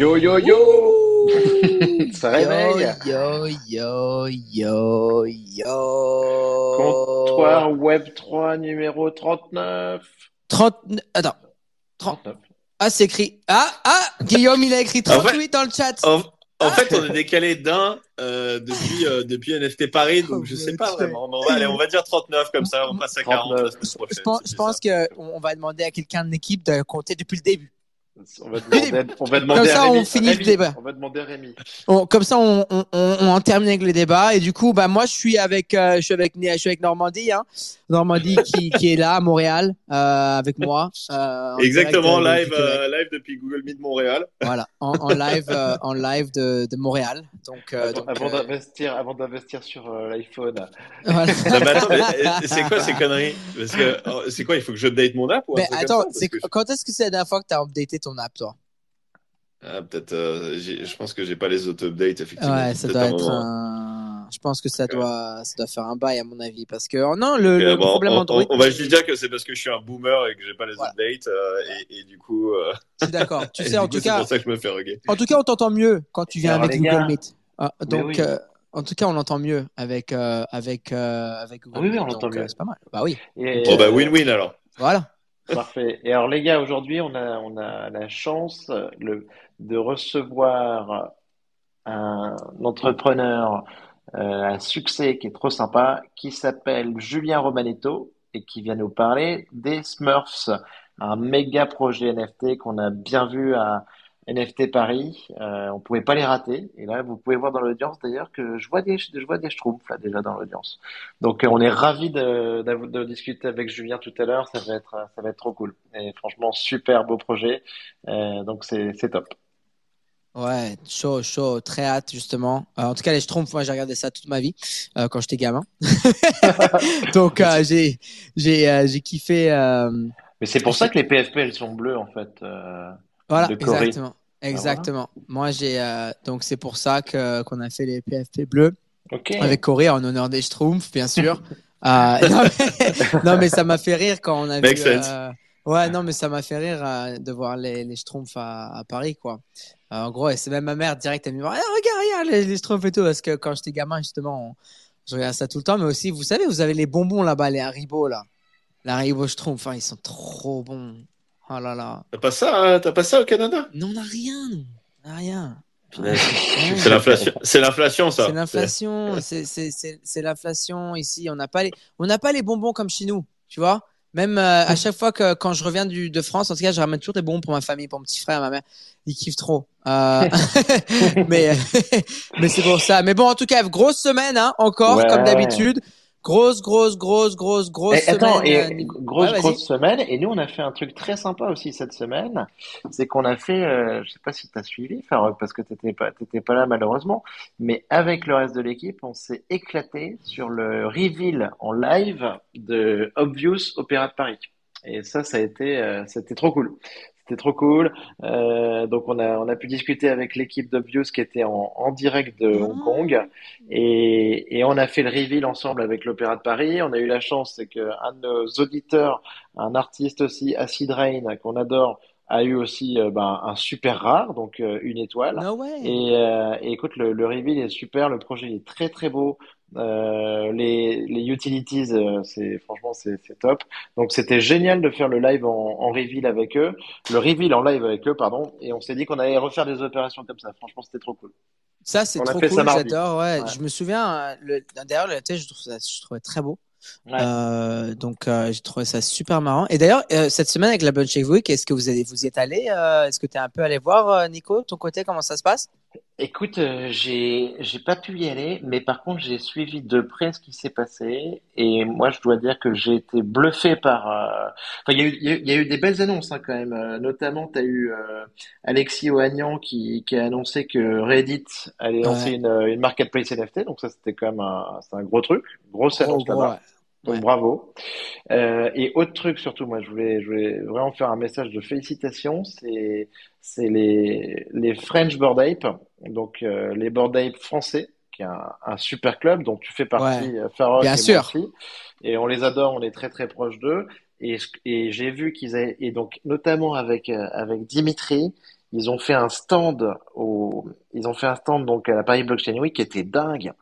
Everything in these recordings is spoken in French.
Yo yo yo Ça réveille Yo, yo, yo, yo. Comptoir Web 3 numéro 39 30. Attends. 39. Ah, c'est écrit. Ah, ah, Guillaume, il a écrit 38 dans le chat. En, en fait, on est décalé d'un euh, depuis, euh, depuis NFT Paris, donc Oh, je sais pas vraiment. Mais on va, allez, on va dire 39 comme ça, on passe à 40 la 39. semaine prochaine. Je pense, je pense ça. que on va demander à quelqu'un de l'équipe de compter depuis le début. On va demander, on va demander Comme ça, à Rémi. on finit le débat. On va demander à Rémi. On- comme ça, on, on, on, en termine avec le débat. Et du coup, bah, moi, je suis avec, euh, je suis avec, je suis avec Normandie, hein. Normandie qui, qui est là à Montréal, euh, avec moi. euh, en Exactement, direct live, live depuis Google Meet Montréal. Voilà, en, en live, en live de, de Montréal. Donc, Avant, d'investir, avant d'investir sur l'iPhone. voilà. Euh, c'est quoi ces conneries? Parce que oh, c'est quoi Il faut que j'update mon app ou comme attends, quand est-ce que c'est la dernière fois que tu as updaté ton app, toi Ah, peut-être. euh, je pense que j'ai pas les auto-updates effectivement. Ouais, ça doit être un. Je pense que ça doit, ça doit faire un bail à mon avis, parce que oh non, le, Ok, le bon, problème on, Android. on- on va juste dire que c'est parce que je suis un boomer et que j'ai pas les Voilà. updates euh, et, et du coup. euh, Je suis d'accord. Tu sais, en coup, tout c'est cas, pour ça que je me fais reguer. en tout cas, on t'entend mieux quand tu viens Alors, avec Google. Meet. Ah, donc, oui. euh, en tout cas, on l'entend mieux avec avec avec euh, avec Google Ah oui, on l'entend mieux. C'est pas mal. Bah oui. Et, Bon bah win-win alors. Voilà. Parfait. Et alors les gars, aujourd'hui, on a, on a la chance euh, de recevoir un entrepreneur euh, à succès qui est trop sympa, qui s'appelle Julien Romanetto et qui vient nous parler des Smurfs, un méga projet NFT qu'on a bien vu à NFT Paris. Euh, on pouvait pas les rater. Et là, vous pouvez voir dans l'audience d'ailleurs que je vois des, je vois des schtroumpfs là déjà dans l'audience. Donc euh, on est ravis de, discuter avec Julien tout à l'heure. Ça va être, euh, ça va être trop cool. Et franchement, super beau projet. Euh, donc c'est, c'est top. Ouais, chaud, chaud, très hâte justement. Euh, en tout cas, les Schtroumpfs, moi j'ai regardé ça toute ma vie euh, quand j'étais gamin. Donc euh, j'ai j'ai j'ai kiffé. Mais c'est pour ça que les PFP elles sont bleues en fait. Voilà, Corée. Exactement, exactement. Moi j'ai euh, donc c'est pour ça que qu'on a fait les PFP bleus ok. avec Corée en honneur des Schtroumpfs, bien sûr. Euh, non, mais, non, mais ça m'a fait rire quand on a Make vu. sense. euh, ouais, non mais ça m'a fait rire de voir les les Schtroumpfs à, à Paris quoi. En gros, et c'est même ma mère direct elle me dit Ah, regarde, regarde les, les Schtroumpfs et tout parce que quand j'étais gamin justement, on- je regardais ça tout le temps. Mais aussi, vous savez, vous avez les bonbons là-bas, les Haribo là, les Haribo Schtroumpfs, hein, ils sont trop bons. Oh là là. T'as pas ça, hein t'as pas ça au Canada? Non, on n'a rien, nous. On n'a rien. Ouais. C'est l'inflation, c'est l'inflation ça. C'est l'inflation, c'est c'est c'est c'est l'inflation ici. On n'a pas les on n'a pas les bonbons comme chez nous, tu vois. Même euh, à chaque fois que quand je reviens du, de France, en tout cas, je ramène toujours des bonbons pour ma famille, pour mon petit frère, ma mère. Ils kiffent trop. Euh, mais mais c'est pour ça. Mais bon, en tout cas, grosse semaine, hein, encore Ouais. comme d'habitude. Grosse, grosse, grosse, grosse, grosse Et attends, semaine. et euh, grosse, Ouais, grosse semaine. Et nous, on a fait un truc très sympa aussi cette semaine. C'est qu'on a fait, euh, je sais pas si tu as suivi, Farok, parce que t'étais pas, t'étais pas là malheureusement, mais avec le reste de l'équipe, on s'est éclaté sur le reveal en live de Obvious Opéra de Paris. Et ça, ça a été, euh, c'était trop cool. C'était trop cool. Euh, donc on a, on a pu discuter avec l'équipe d'Obvious qui était en, en direct de Hong Kong. Et, et on a fait le reveal ensemble avec l'Opéra de Paris. On a eu la chance, c'est que un de nos auditeurs, un artiste aussi, Acid Rain, qu'on adore, a eu aussi euh, ben, un super rare, donc euh, une étoile. No way. Et, euh, et écoute, le, le reveal est super, le projet est très très beau. Euh, les, les utilities, euh, c'est franchement c'est c'est top. Donc c'était génial de faire le live en, en reveal avec eux, le reveal en live avec eux, pardon. Et on s'est dit qu'on allait refaire des opérations comme ça. Franchement, c'était trop cool. Ça, c'est trop cool, j'adore. Ouais. Ouais. Je me souviens, euh, le, d'ailleurs, le thé, je trouve ça, je trouvais très beau. Ouais. Euh, donc, euh, j'ai trouvé ça super marrant. Et d'ailleurs, euh, cette semaine avec la Bunch Week, est-ce que vous, allez, vous y êtes allé euh, Est-ce que tu es un peu allé voir, euh, Nico, ton côté, comment ça se passe? Écoute, euh, j'ai j'ai pas pu y aller, mais par contre j'ai suivi de près ce qui s'est passé et moi je dois dire que j'ai été bluffé par. euh, Enfin, il y a eu il y a eu, il y a eu des belles annonces hein, quand même. Euh, notamment, tu as eu euh, Alexis Ohanian qui qui a annoncé que Reddit allait lancer Ouais. une une marketplace NFT, donc ça c'était quand même un c'est un gros truc, grosse Gros, annonce gros, là-bas. ouais. Donc Ouais. bravo. Euh, et autre truc surtout, moi je voulais, je voulais vraiment faire un message de félicitations, c'est c'est les les French Bored Ape, donc euh, les Bored Ape français, qui est un, un super club dont tu fais partie, euh, Farok Bien et sûr. aussi. Et on les adore, on est très très proches d'eux. Et, et j'ai vu qu'ils avaient, et donc notamment avec euh, avec Dimitri, ils ont fait un stand au, ils ont fait un stand donc à la Paris Blockchain Week qui était dingue.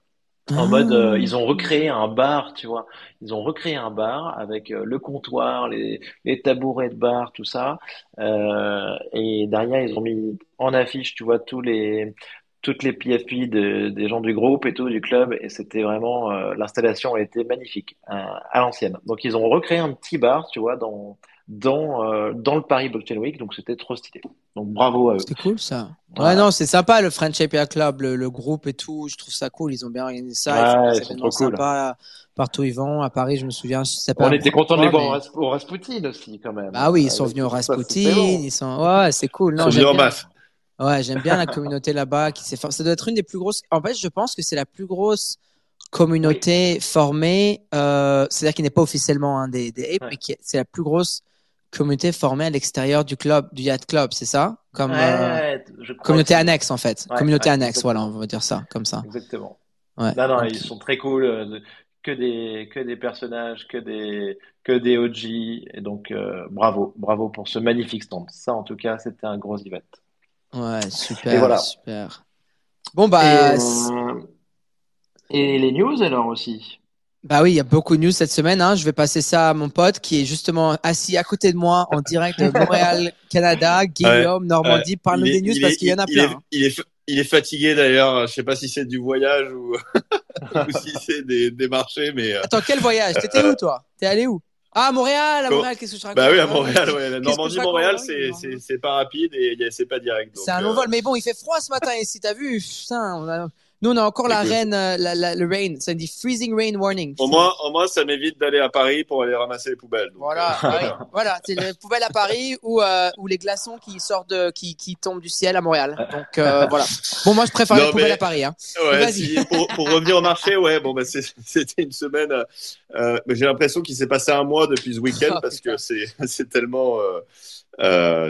En mode, euh, Ah. ils ont recréé un bar, tu vois. Ils ont recréé un bar avec euh, le comptoir, les, les tabourets de bar, tout ça. Euh, et derrière, ils ont mis en affiche, tu vois, tous les, toutes les PFP de- des gens du groupe et tout, du club. Et c'était vraiment, euh, l'installation a été magnifique, euh, à l'ancienne. Donc, ils ont recréé un petit bar, tu vois, dans, dans, euh, dans le Paris Blockchain Week. Donc, c'était trop stylé. Donc, bravo à eux. C'était cool ça. Ouais, Voilà. non, c'est sympa le French API Club, le, le groupe et tout. Je trouve ça cool. Ils ont bien organisé ça. Ils Ouais, ils sont événements trop cool. sympas partout où ils vont. À Paris, je me souviens, je sais pas. On était content de les voir au mais- Ras- au Rasputin aussi, quand même. Bah oui, ils sont Avec venus au Rasputin. bon. Ils sont. Ouais, c'est cool. Ils Non, sont j'aime venus en masse. Ouais, j'aime bien la communauté là-bas. Qui s'est for- Ça doit être une des plus grosses. En fait, je pense que c'est la plus grosse communauté formée. Euh, C'est-à-dire qui n'est pas officiellement un des, des apes, Ouais. mais c'est la plus grosse communauté formée à l'extérieur du club, du yacht club, c'est ça? Comme euh, Ouais, je crois communauté que annexe en fait. Ouais, communauté ouais, annexe, voilà, on va dire ça, comme ça. Exactement. Ouais. Non, non, ils sont très cool. euh, Que des, que des personnages, que des, que des OG. Et donc, euh, bravo, bravo pour ce magnifique stand. Ça, en tout cas, c'était un gros event. Ouais, super, Et voilà. super. Bon bah, et, euh, et les news, alors aussi? Bah oui, il y a beaucoup de news cette semaine. Hein. Je vais passer ça à mon pote qui est justement assis à côté de moi en direct de Montréal, Canada, Guillaume, Normandie. Parle-nous des news parce qu'il y en a il plein. est- hein. Il est, il est fatigué d'ailleurs. Je sais pas si c'est du voyage ou, ou si c'est des, des marchés, mais euh, Attends, quel voyage? T'étais où toi? T'es allé où? Ah, à Montréal, à Montréal, qu'est-ce que je raconte? Bah oui à Montréal, ouais, la Normandie, Montréal, Ah c'est pas rapide et c'est pas direct. C'est un long euh, vol, mais bon, il fait froid ce matin ici, t'as vu Putain, on a- nous on a encore la reine, euh, la, la- le rain, ça dit freezing rain warning. Au moins, au moins, ça m'évite d'aller à Paris pour aller ramasser les poubelles. donc, Voilà, euh, voilà, c'est les poubelles à Paris ou, euh, ou les glaçons qui sortent de, qui, qui tombent du ciel à Montréal. Donc euh, voilà. Bon, moi je préfère Non, les poubelles à Paris. Hein. Ouais, si, pour, pour revenir au marché, ouais, bon, bah, c'était une semaine. j'ai l'impression qu'il s'est passé un mois depuis ce week-end Oh, parce putain. que c'est tellement,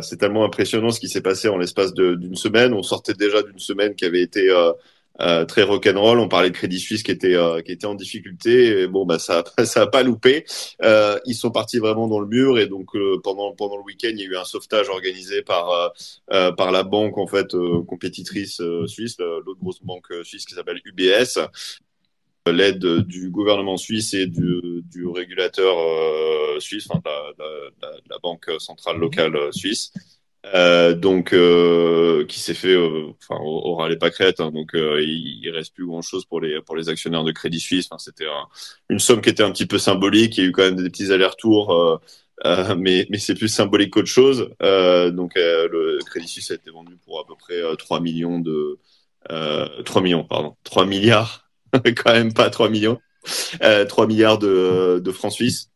c'est tellement impressionnant ce qui s'est passé en l'espace d'une semaine. On sortait déjà d'une semaine qui avait été euh, très rock'n'roll. On parlait de Crédit Suisse qui était euh, qui était en difficulté. Bon, bah ça ça a pas loupé. Euh, ils sont partis vraiment dans le mur et donc euh, pendant pendant le week-end, il y a eu un sauvetage organisé par euh, euh, par la banque en fait compétitrice suisse, l'autre grosse banque suisse qui s'appelle UBS. L'aide du gouvernement suisse et du, du régulateur euh, suisse, enfin de la, de la- de la banque centrale locale suisse. Euh, donc euh, qui s'est fait euh, enfin au, ras les pâquerettes hein, donc euh, il, il reste plus grand chose pour les pour les actionnaires de Crédit Suisse. Enfin, c'était un- une somme qui était un petit peu symbolique. Il y a eu quand même des petits allers-retours mais mais c'est plus symbolique qu'autre chose. Donc le Crédit Suisse a été vendu pour à peu près euh, 3 millions de euh, 3 millions pardon. 3 milliards. Quand même pas 3 millions. Euh, 3 milliards de, de francs suisses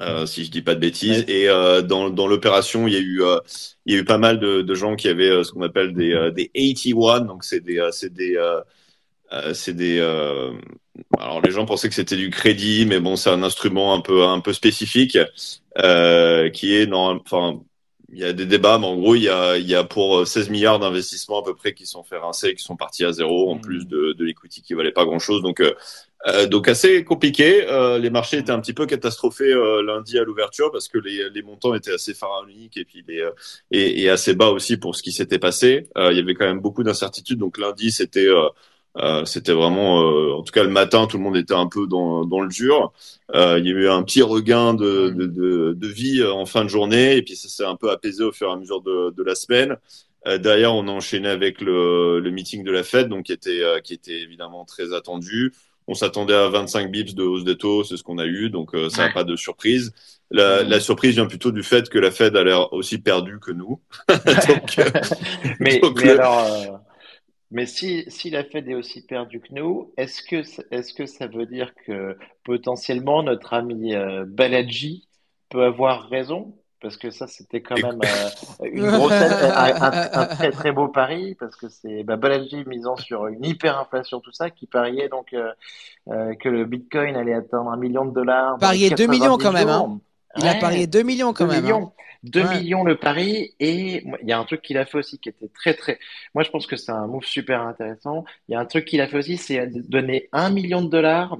euh, si je dis pas de bêtises. Ouais. Et euh, dans, dans l'opération, il y a eu euh, il y a eu pas mal de, de gens qui avaient ce qu'on appelle des des 81, donc c'est des c'est des c'est des alors les gens pensaient que c'était du crédit, mais bon c'est un instrument un peu un peu spécifique qui est non enfin il y a des débats, mais en gros, il y a, il y a pour 16 milliards d'investissements à peu près qui sont fait rincer, qui sont partis à zéro, en Mhm. plus de, de l'equity qui valait pas grand chose. Donc, euh, euh, donc assez compliqué. Euh, les marchés étaient un petit peu catastrophés euh, lundi à l'ouverture parce que les, les montants étaient assez pharaoniques et puis les, euh, et, et assez bas aussi pour ce qui s'était passé. Euh, il y avait quand même beaucoup d'incertitudes. Donc lundi, c'était c'était vraiment, en tout cas le matin, tout le monde était un peu dans, dans le dur. Il y a eu un petit regain de, de, de, de vie en fin de journée et puis ça s'est un peu apaisé au fur et à mesure de, de la semaine. Derrière, on a enchaîné avec le, le meeting de la Fed, donc qui était, qui était évidemment très attendu. On s'attendait à 25 bips de hausse des taux, c'est ce qu'on a eu, donc euh, ça n'a Ouais. pas de surprise. La, la surprise vient plutôt du fait que la Fed a l'air aussi perdue que nous. donc, euh, mais, donc mais le- alors, mais si, si la Fed est aussi perdue que nous, est-ce que, que ça veut dire que potentiellement notre ami euh, Balaji peut avoir raison? Parce que ça, c'était quand même euh, une grosse, un, un- un très très beau pari, parce que c'est bah, Balaji misant sur une hyperinflation, tout ça, qui pariait donc euh, euh, que le Bitcoin allait atteindre un million de dollars. Parier 2 90 millions quand même, hein. Il a parié 2 millions quand 2 même. hein. millions. 2 Ouais. millions le pari et il y a un truc qu'il a fait aussi qui était très très moi je pense que c'est un move super intéressant il y a un truc qu'il a fait aussi c'est donner un million de dollars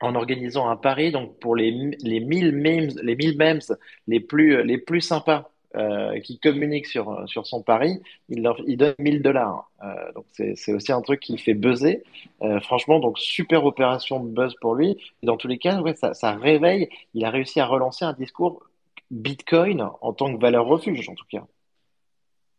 en organisant un pari donc pour les les 1000 memes les 1000 memes les plus les plus sympas euh, qui communique sur, sur son pari, il, leur, il donne 1000 dollars. Euh, donc c'est aussi un truc qui fait buzzer. Euh, franchement, donc super opération de buzz pour lui. Et dans tous les cas, ouais, ça, ça réveille. Il a réussi à relancer un discours Bitcoin en tant que valeur refuge, en tout cas.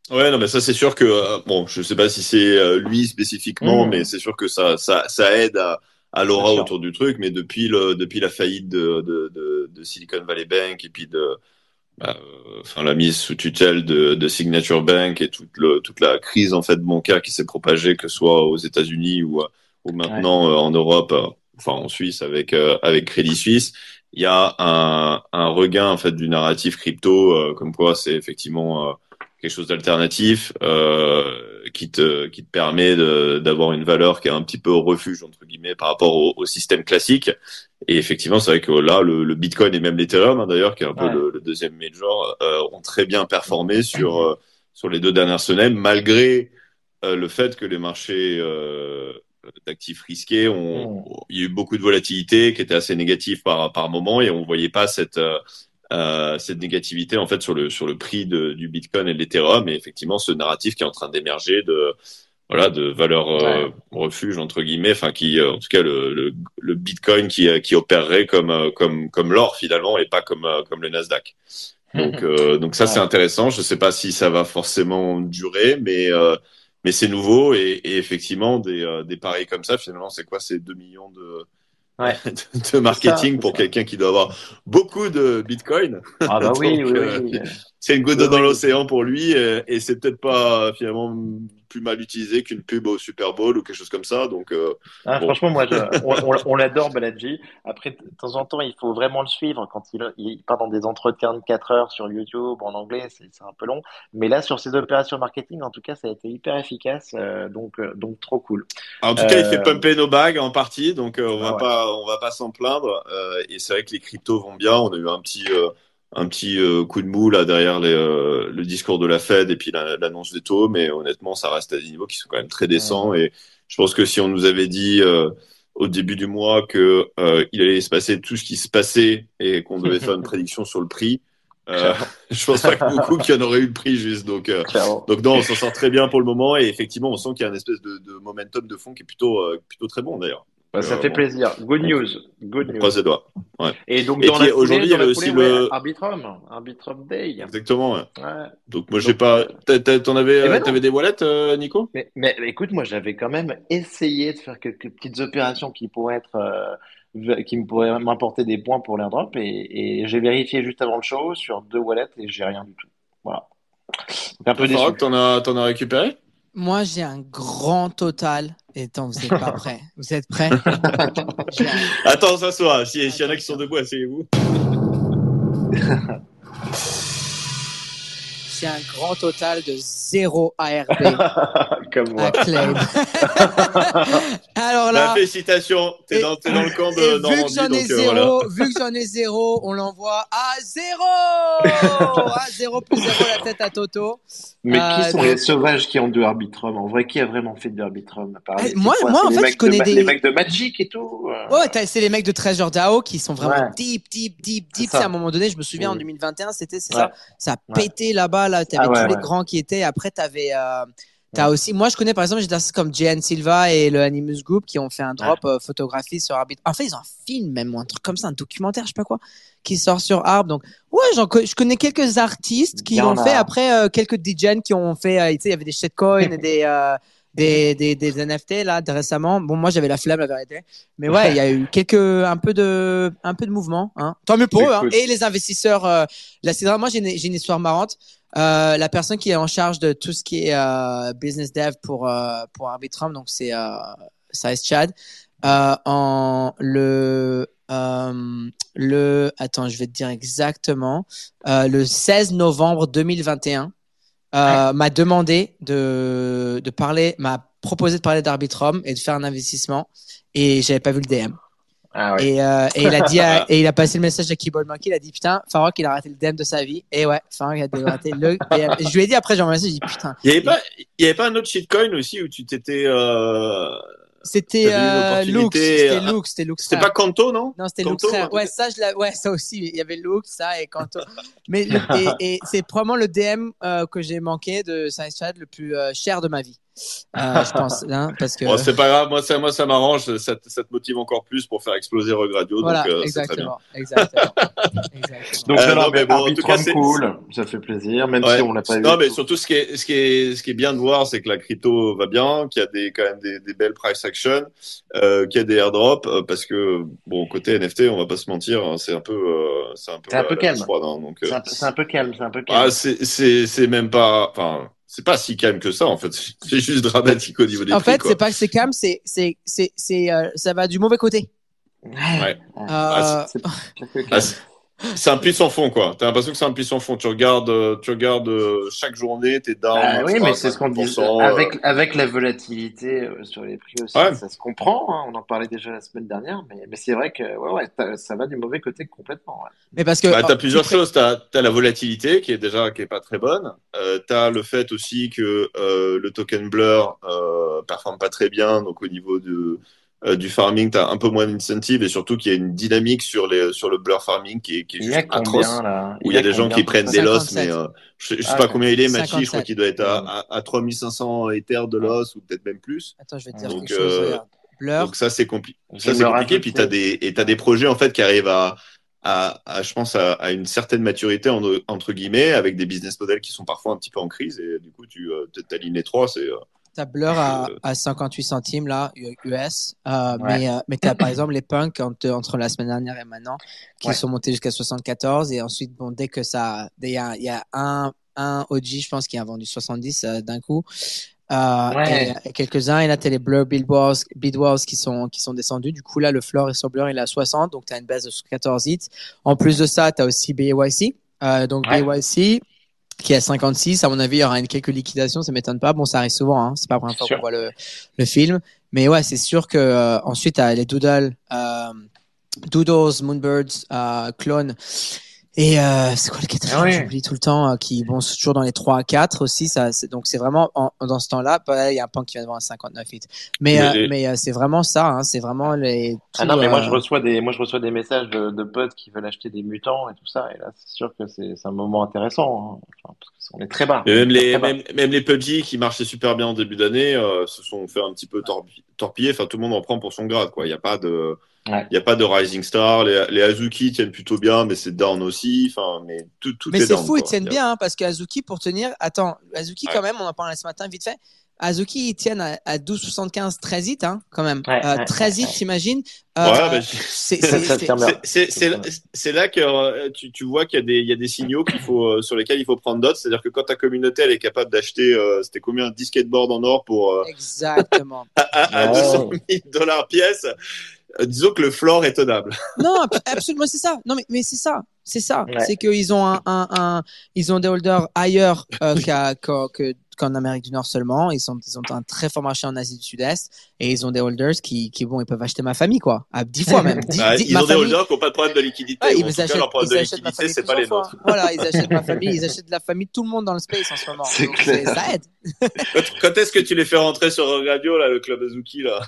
Ouais, non, mais ça c'est sûr que bon, je sais pas si c'est lui spécifiquement, Mmh. mais c'est sûr que ça, ça, ça aide à, à l'aura autour du truc. Mais depuis le, depuis la faillite de, de, de, de Silicon Valley Bank et puis de, bah, euh, enfin la mise sous tutelle de, de Signature Bank et toute le, toute la crise en fait bancaire qui s'est propagée, que ce soit aux États-Unis ou, ou maintenant euh, en Europe, euh, enfin en Suisse avec euh, avec Crédit Suisse, il y a un, un regain en fait du narratif crypto, euh, comme quoi c'est effectivement euh, quelque chose d'alternatif euh, qui te qui te permet d'avoir une valeur qui est un petit peu au refuge entre guillemets par rapport au, au système classique. Et effectivement, c'est vrai que là, le, le Bitcoin et même l'Ethereum, hein, d'ailleurs, qui est un peu le, le deuxième major, euh, ont très bien performé sur euh, sur les deux dernières semaines, malgré euh, le fait que les marchés euh, d'actifs risqués ont, Mm. il y a eu beaucoup de volatilité qui était assez négative par par moment et on voyait pas cette euh, cette négativité en fait sur le sur le prix de, du Bitcoin et de l'Ethereum. Et effectivement ce narratif qui est en train d'émerger de voilà de valeur euh, refuge entre guillemets enfin qui euh, en tout cas le, le, le Bitcoin qui euh, qui opérerait comme euh, comme comme l'or finalement et pas comme comme le Nasdaq. Donc euh, donc ça c'est intéressant. Je sais pas si ça va forcément durer mais euh, mais c'est nouveau. Et, et effectivement des des paris comme ça finalement c'est quoi? C'est 2 millions de Ouais. de marketing pour quelqu'un qui doit avoir beaucoup de Bitcoin Ah bah oui, Donc, oui, euh, oui. c'est une goutte Oui, dans l'océan pour lui et, et c'est peut-être pas finalement plus mal utilisé qu'une pub au Super Bowl ou quelque chose comme ça. Donc euh, Ah, Bon. Franchement, moi, je- on, on- on l'adore, Balaji. Après, de temps en temps, il faut vraiment le suivre quand il, il part dans des entretiens de 4 heures sur YouTube en anglais, c'est un peu long. Mais là, sur ces opérations marketing, en tout cas, ça a été hyper efficace, euh, donc, euh, donc trop cool. en tout cas, il fait pumper nos bagues en partie, donc on va Ah ouais. pas on va pas s'en plaindre. Et c'est vrai que les cryptos vont bien. On a eu un petit un petit euh, coup de mou là derrière les, euh, le discours de la Fed et puis la- l'annonce des taux, mais honnêtement, ça reste à des niveaux qui sont quand même très décents. Et je pense que si on nous avait dit euh, au début du mois que euh, il allait se passer tout ce qui se passait et qu'on devait faire une prédiction sur le prix, euh, je pense pas que beaucoup qui en auraient eu le prix juste. Donc euh, donc non, on s'en sort très bien pour le moment et effectivement, on sent qu'il y a une espèce de, de momentum de fond qui est plutôt euh, plutôt très bon d'ailleurs. Bah, ça Euh, fait plaisir. Good news. Good On news. croise les doigts. Et donc, Et foulée, aujourd'hui, il y avait aussi ouais, le- Arbitrum. Arbitrum Day. Exactement. ouais. Ouais. Donc moi j'ai Donc, pas. euh, T'en avais, Eh ben euh, des wallets, euh, Nico? Mais, mais, mais écoute, moi j'avais quand même essayé de faire quelques petites opérations qui pourraient être, euh, qui me pourraient m'apporter des points pour l'airdrop et, et j'ai vérifié juste avant le show sur deux wallets et j'ai rien du tout. Voilà. Donc un peu déçu. T'en as, t'en as récupéré? Moi, j'ai un grand total. Et attends, vous n'êtes pas prêts? Vous êtes prêts? Un- Attends, s'assoit. S'il s'il y en a qui sont debout, asseyez-vous. J'ai un grand total de zéro ARB Comme moi. Alors là, félicitations. T'es Et- dans, t'es dans le camp de vu que j'en ai euh, zéro, voilà. vu que j'en ai zéro, on l'envoie à zéro. À zéro plus zéro la tête à Toto. Mais Euh, qui sont donc- les sauvages qui ont du Arbitrum? En vrai, qui a vraiment fait du Arbitrum? Eh, moi- moi, en fait, je connais des- les mecs de Magic et tout. euh. Ouais, c'est les mecs de Treasure DAO qui sont vraiment deep, deep, deep, deep. C'est à un moment donné, je me souviens en Mhm. 2021, c'était c'est Ouais. ça. Ça a pété là-bas. Là, t'avais Ah tous les grands qui étaient. Après, t'avais. T'as Ouais. aussi, moi je connais par exemple, j'ai des artistes comme JN Silva et le Animus Group qui ont fait un drop euh, photographie sur Arbit. En fait, ils ont un film même, ou un truc comme ça, un documentaire, je sais pas quoi, qui sort sur Arb. Donc, ouais, j'en je connais quelques artistes qui l'ont a. fait. Après, euh, quelques DJs qui ont fait, euh, tu sais, il y avait des shitcoins et des, euh, des, des, des NFT là de récemment. Bon, moi j'avais la flemme, la vérité. Mais ouais, il y a eu quelques, un peu de, un peu de mouvement. Hein. Tant mieux pour eux. Hein. Et les investisseurs. Euh, là, c'est moi j'ai une, j'ai une histoire marrante. Euh, la personne qui est en charge de tout ce qui est euh, business dev pour euh, pour Arbitrum, donc c'est Size Chad. En le le attends, je vais te dire exactement le 16 novembre 2021 euh, m'a demandé de de parler, m'a proposé de parler d'Arbitrum et de faire un investissement et j'avais pas vu le DM. Ah ouais. Et, euh, et il a dit à- et il a passé le message à Keyboard Monkey. Il a dit putain, Farok il a raté le DM de sa vie. Et ouais, Farok il a raté le DM. Et je lui ai dit après j'ai envoyé un message. J'ai dit putain. Il y avait pas, il y avait pas un autre shitcoin aussi où tu t'étais, euh, C'était euh, c'était euh, Luke, c'était Luke. C'était frère. pas Kanto, non? Non, c'était truc Ouais, ça, je ouais, ça aussi. Il y avait Luke, ça et Kanto. Mais le- et, et c'est probablement le DM euh, que j'ai manqué de Science Chat le plus euh, cher de ma vie. Euh, je pense, hein, parce que Bon, c'est pas grave, moi ça, moi, ça m'arrange, ça, te- ça te motive encore plus pour faire exploser Rug Radio, voilà, donc euh, c'est très bien. exactement, exactement, exactement. Donc, Euh, non, un mais bon, en tout cas, c'est- cool, ça fait plaisir, même Ouais. si on l'a pas eu. Non, mais surtout, ce qui est, ce qui est, ce qui est bien de voir, c'est que la crypto va bien, qu'il y a des, quand même des, des belles price action, euh, qu'il y a des airdrops, euh, parce que, bon, côté NFT, on va pas se mentir, hein, c'est un peu, euh, c'est un peu, C'est un peu calme. hein, C'est un, un peu calme, c'est un peu calme. ah, c'est, c'est, c'est même pas, enfin, c'est pas si calme que ça, en fait. C'est juste dramatique au niveau des En prix, fait, c'est pas que c'est calme, c'est c'est c'est c'est euh, ça va du mauvais côté. Ouais. Euh, Ah, C'est un puits sans fond, quoi. T'as l'impression que c'est un puits sans fond. Tu regardes, euh, tu regardes euh, chaque journée, t'es down. Bah oui, mais pas, c'est ce qu'on dit. 5%, euh, Avec, avec la volatilité sur les prix aussi, Ouais. ça se comprend. hein, on en parlait déjà la semaine dernière, mais, mais c'est vrai que ouais, ouais, t'as- ça va du mauvais côté complètement. ouais. mais parce que Bah, t'as plusieurs tu choses. T'as as la volatilité qui est déjà qui est pas très bonne. Euh, t'as le fait aussi que euh, le token Blur euh, performe pas très bien, donc au niveau de euh, du farming, t'as un peu moins d'incentive et surtout qu'il y a une dynamique sur les sur le Blur farming qui est, qui est juste atroce. là Où il y a des gens qui prennent des losses, 57. mais euh, je, je sais Ah, pas combien il est, Machi. Je crois 57. qu'il doit être à, à, à 3500 Ethers de loss ou peut-être même plus. Attends, je vais te dire Donc, quelque chose. euh. Blur. Donc ça c'est compli- compliqué. Puis t'as rajouter. des et t'as des projets en fait qui arrivent à à, à, je pense à, à une certaine maturité entre, entre guillemets avec des business models qui sont parfois un petit peu en crise et du coup tu euh, t'alignes les trois c'est euh, T'as Blur à, Euh, à 58 centimes là, US. Euh, Ouais. Mais, euh, mais t'as par exemple les punks entre, entre la semaine dernière et maintenant qui Ouais. sont montés jusqu'à 74. Et ensuite, bon, dès que ça. Il y a, y a un, un OG, je pense, qui a vendu 70 euh, d'un coup. Ouais. et, et quelques-uns. Et là, t'as les Blur Bidwalls, Bidwalls qui sont, qui sont descendus. Du coup, là, le floor est sur Blur, il est à 60. Donc, t'as une baisse de 14 hits. En plus de ça, t'as aussi BYC. Donc. BYC qui est à 56. À mon avis, il y aura une quelques liquidations, ça m'étonne pas. Bon, ça arrive souvent, hein. c'est pas la première fois qu'on voit le, le film. Mais ouais, c'est sûr que euh, ensuite, les Doodles, euh, Doodles, Moonbirds, euh, Clone. Et euh, c'est quoi le quatrième Ah ouais. J'oublie tout le temps. euh, qui bon, c'est toujours dans les 3 à 4 aussi. Ça, donc c'est vraiment en- dans ce temps-là. pareil, Il y a un punk qui vient de voir un 59 hits. Mais Mais euh, mais euh, c'est vraiment ça. Hein, c'est vraiment les. Ah non, mais moi je reçois des, moi je reçois des messages de, de potes qui veulent acheter des mutants et tout ça. Et là, c'est sûr que c'est un moment intéressant. hein. Enfin, parce qu'on est très bas. mais même les Très bas. même, même les PUBG qui marchaient super bien en début d'année euh, se sont fait un petit peu torpi- torpiller enfin tout le monde en prend pour son grade quoi il y a pas de Ouais. il y a pas de rising star les, les Azuki tiennent plutôt bien mais c'est down aussi enfin mais tout tout Mais est c'est down, fou, ils tiennent bien, hein, parce qu'Azuki, pour tenir, attends, Azuki, Ouais. quand même, on en parlait ce matin, vite fait. Azuki, ils tiennent à, à 12,75, 13 hits, hein, quand même. Ouais, Euh, ouais, 13 hits, ouais. t'imagines? Ouais, Euh, c'est- là que euh, tu, tu vois qu'il y, a des- il y a des signaux qu'il faut, euh, sur lesquels il faut prendre note. C'est-à-dire que quand ta communauté elle est capable d'acheter, euh, c'était combien? 10 skateboards en or pour euh, Exactement. à, à- à Ouais. 200 000 dollars pièce, disons que le floor est tenable. non, ab- absolument, c'est ça. Non, mais, mais c'est ça. C'est ça. Ouais. C'est qu'ils ont un, un, un- ils ont des holders ailleurs euh, qu'à- qu'en que- qu'en Amérique du Nord seulement. Ils, sont, ils ont un très fort marché en Asie du Sud-Est et ils ont des holders qui, qui bon, ils peuvent acheter ma famille, quoi. À 10 fois même. Ah, ils ont des holders qui n'ont pas de problème de liquidité. Ils achètent, cas, leur problème ils de achètent ma liquidité, famille c'est pas les nôtres. Voilà, ils achètent ma famille, ils achètent la famille de tout le monde dans le space en ce moment. C'est Donc, clair. ça aide. Quand, quand est-ce que tu les fais rentrer sur Rogue Radio, là, le club Azuki, là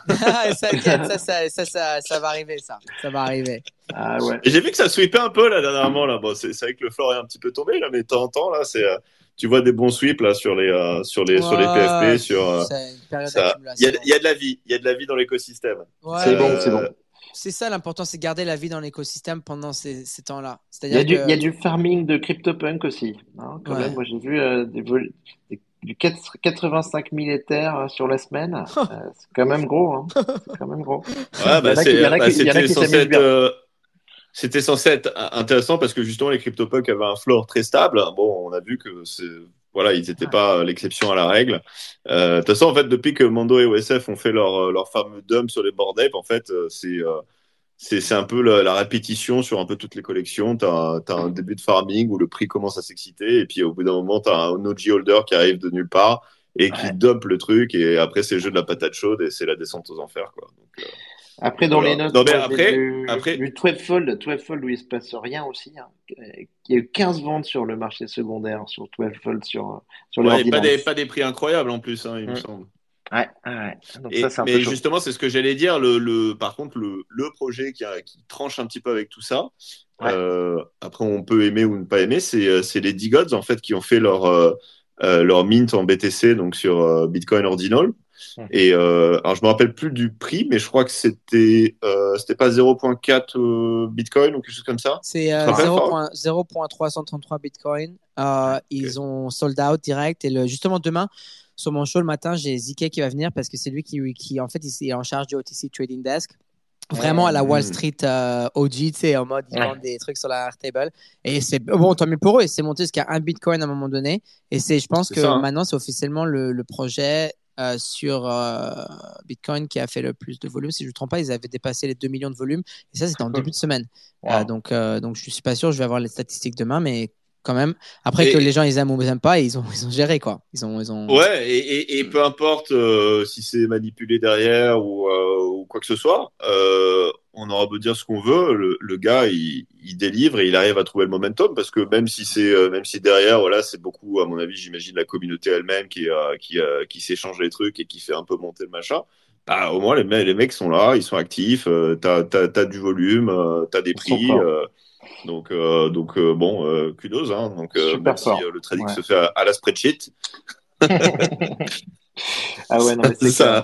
ça, inquiète, ça, ça, ça, ça, ça va arriver, ça. Ça va arriver. Ah ouais. J'ai vu que ça sweepait un peu, là, dernièrement, là. Bon, c'est c'est vrai que le floor est un petit peu tombé, là, mais de temps en temps, là, c'est, euh, tu vois des bons sweeps, là, sur les, euh, sur les, sur les Ouais, PFP, sur, euh, ça. Il y, a, il y a de la vie, il y a de la vie dans l'écosystème. Ouais, C'est bon, c'est bon. C'est ça l'important, c'est garder la vie dans l'écosystème pendant ces, ces temps-là. Il y, a C'est-à-dire du, que y a du farming de CryptoPunk aussi. hein, quand Ouais. même, moi j'ai vu euh, des vol- des- du 4 85 000 Ethers euh, sur la semaine. Euh, c'est quand même gros. Hein. C'est quand même gros. Ouais, Il y en bah, a qui- c'est- bah, censé s'amusent être, bien. euh, c'était censé être intéressant parce que justement les CryptoPunk avaient un floor très stable. Bon, on a vu que c'est voilà, ils n'étaient pas l'exception à la règle. Euh, De toute façon, en fait, depuis que Mondo et OSF ont fait leur leur fameux dump sur les board ape, en fait, euh, c'est euh, c'est c'est un peu la, la répétition sur un peu toutes les collections. Tu as, un début de farming où le prix commence à s'exciter et puis au bout d'un moment, tu as un OG holder qui arrive de nulle part et qui Ouais. dump le truc et après c'est le jeu de la patate chaude et c'est la descente aux enfers quoi. Donc, euh, Après, dans Voilà. les notes, Non, mais après- du, après- du 12 fold, 12 fold où il se passe rien aussi. hein. Il y a eu 15 ventes sur le marché secondaire sur 12 fold sur, sur Ouais, pas des, pas des prix incroyables en plus, hein, il me Mm. semble. Ouais, ouais. Donc Et- ça, c'est un mais peu justement, c'est ce que j'allais dire. Le, le- par contre, le, le projet qui, a- qui tranche un petit peu avec tout ça, Ouais. euh, après on peut aimer ou ne pas aimer, c'est euh, c'est les D-Gods en fait qui ont fait leur, euh, euh, leur mint en BTC, donc sur euh, Bitcoin Ordinal. Mhm. Et euh, alors je me rappelle plus du prix, mais je crois que c'était euh, c'était pas 0.4 euh, Bitcoin ou quelque chose comme ça. C'est euh, te rappelles, 0.- 0.333 Bitcoin. Euh, Ils ont sold out direct. Et le, justement, demain, sur mon show le matin, j'ai ZK qui va venir parce que c'est lui qui, qui, en fait, il est en charge du OTC Trading Desk. Vraiment à la Wall Mm. Street euh, OG, tu sais, en mode, ils Ouais. vendent des trucs sur la table. Et c'est bon, tant mieux pour eux. Et c'est monté jusqu'à un Bitcoin à un moment donné. Et c'est, je pense que ça, hein. maintenant, c'est officiellement le, le projet euh, sur euh, Bitcoin qui a fait le plus de volume. Si je ne me trompe pas, ils avaient dépassé les 2 millions de volume. Et ça, c'était en début de semaine. Wow. Euh, donc, donc, je suis pas sûr. Je vais avoir les statistiques demain, mais quand même. Après Et- que les gens ils aiment ou ils aiment pas, ils ont ils ont géré quoi. Ils ont ils ont. Ouais, et, et, et peu importe euh, si c'est manipulé derrière ou, euh, ou quoi que ce soit, euh, on aura beau dire ce qu'on veut, le, le gars il, il délivre et il arrive à trouver le momentum parce que même si c'est euh, même si derrière voilà c'est beaucoup à mon avis j'imagine la communauté elle-même qui qui qui s'échange les trucs et qui fait un peu monter le machin. Bah, au moins les, me- les mecs sont là, ils sont actifs, euh, t'as t'as t'as du volume, euh, t'as des prix. Donc, euh, donc euh, bon, euh, kudos. Hein, donc, euh, Super si euh, le trading Ouais. se fait à, à la spreadsheet, Ah ouais, non, mais c'est ça,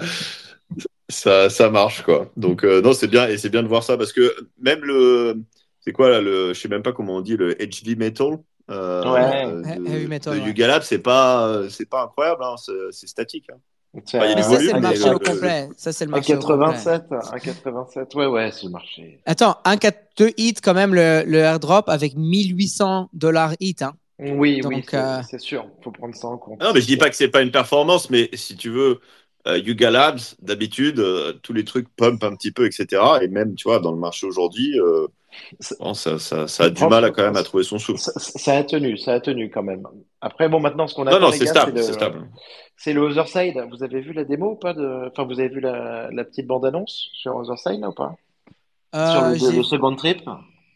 ça, ça marche quoi. Donc euh, non, c'est bien et c'est bien de voir ça parce que même le, c'est quoi là le, je sais même pas comment on dit le HV metal. Euh, Ouais. de, Heavy metal, de ouais. Yuga Lab, c'est pas, c'est pas incroyable, hein, c'est, c'est statique. Hein. Bah, il y a Mais du ça c'est le marché au complet. Ça c'est le marché au complet. 87, un 87, ouais, ouais, c'est le marché. Attends, un 4 2 hit quand même le, le airdrop avec 1800 dollars hit. Hein. Oui, oui, Donc, euh, c'est sûr, faut prendre ça en compte. Non, mais je dis pas que c'est pas une performance, mais si tu veux, euh, Yuga Labs, d'habitude, euh, tous les trucs pump un petit peu, etc. Et même, tu vois, dans le marché aujourd'hui, euh, bon, ça, ça, ça a du mal à, quand même à trouver son souffle. Ça, ça a tenu, ça a tenu quand même. Après, bon, maintenant, ce qu'on Non, attend, non, les c'est stable, le- c'est stable. C'est le Other Side. Vous avez vu la démo ou pas de... Enfin, vous avez vu la, la petite bande-annonce sur Other Side là, ou pas? Sur Euh, le, j'ai- le second trip?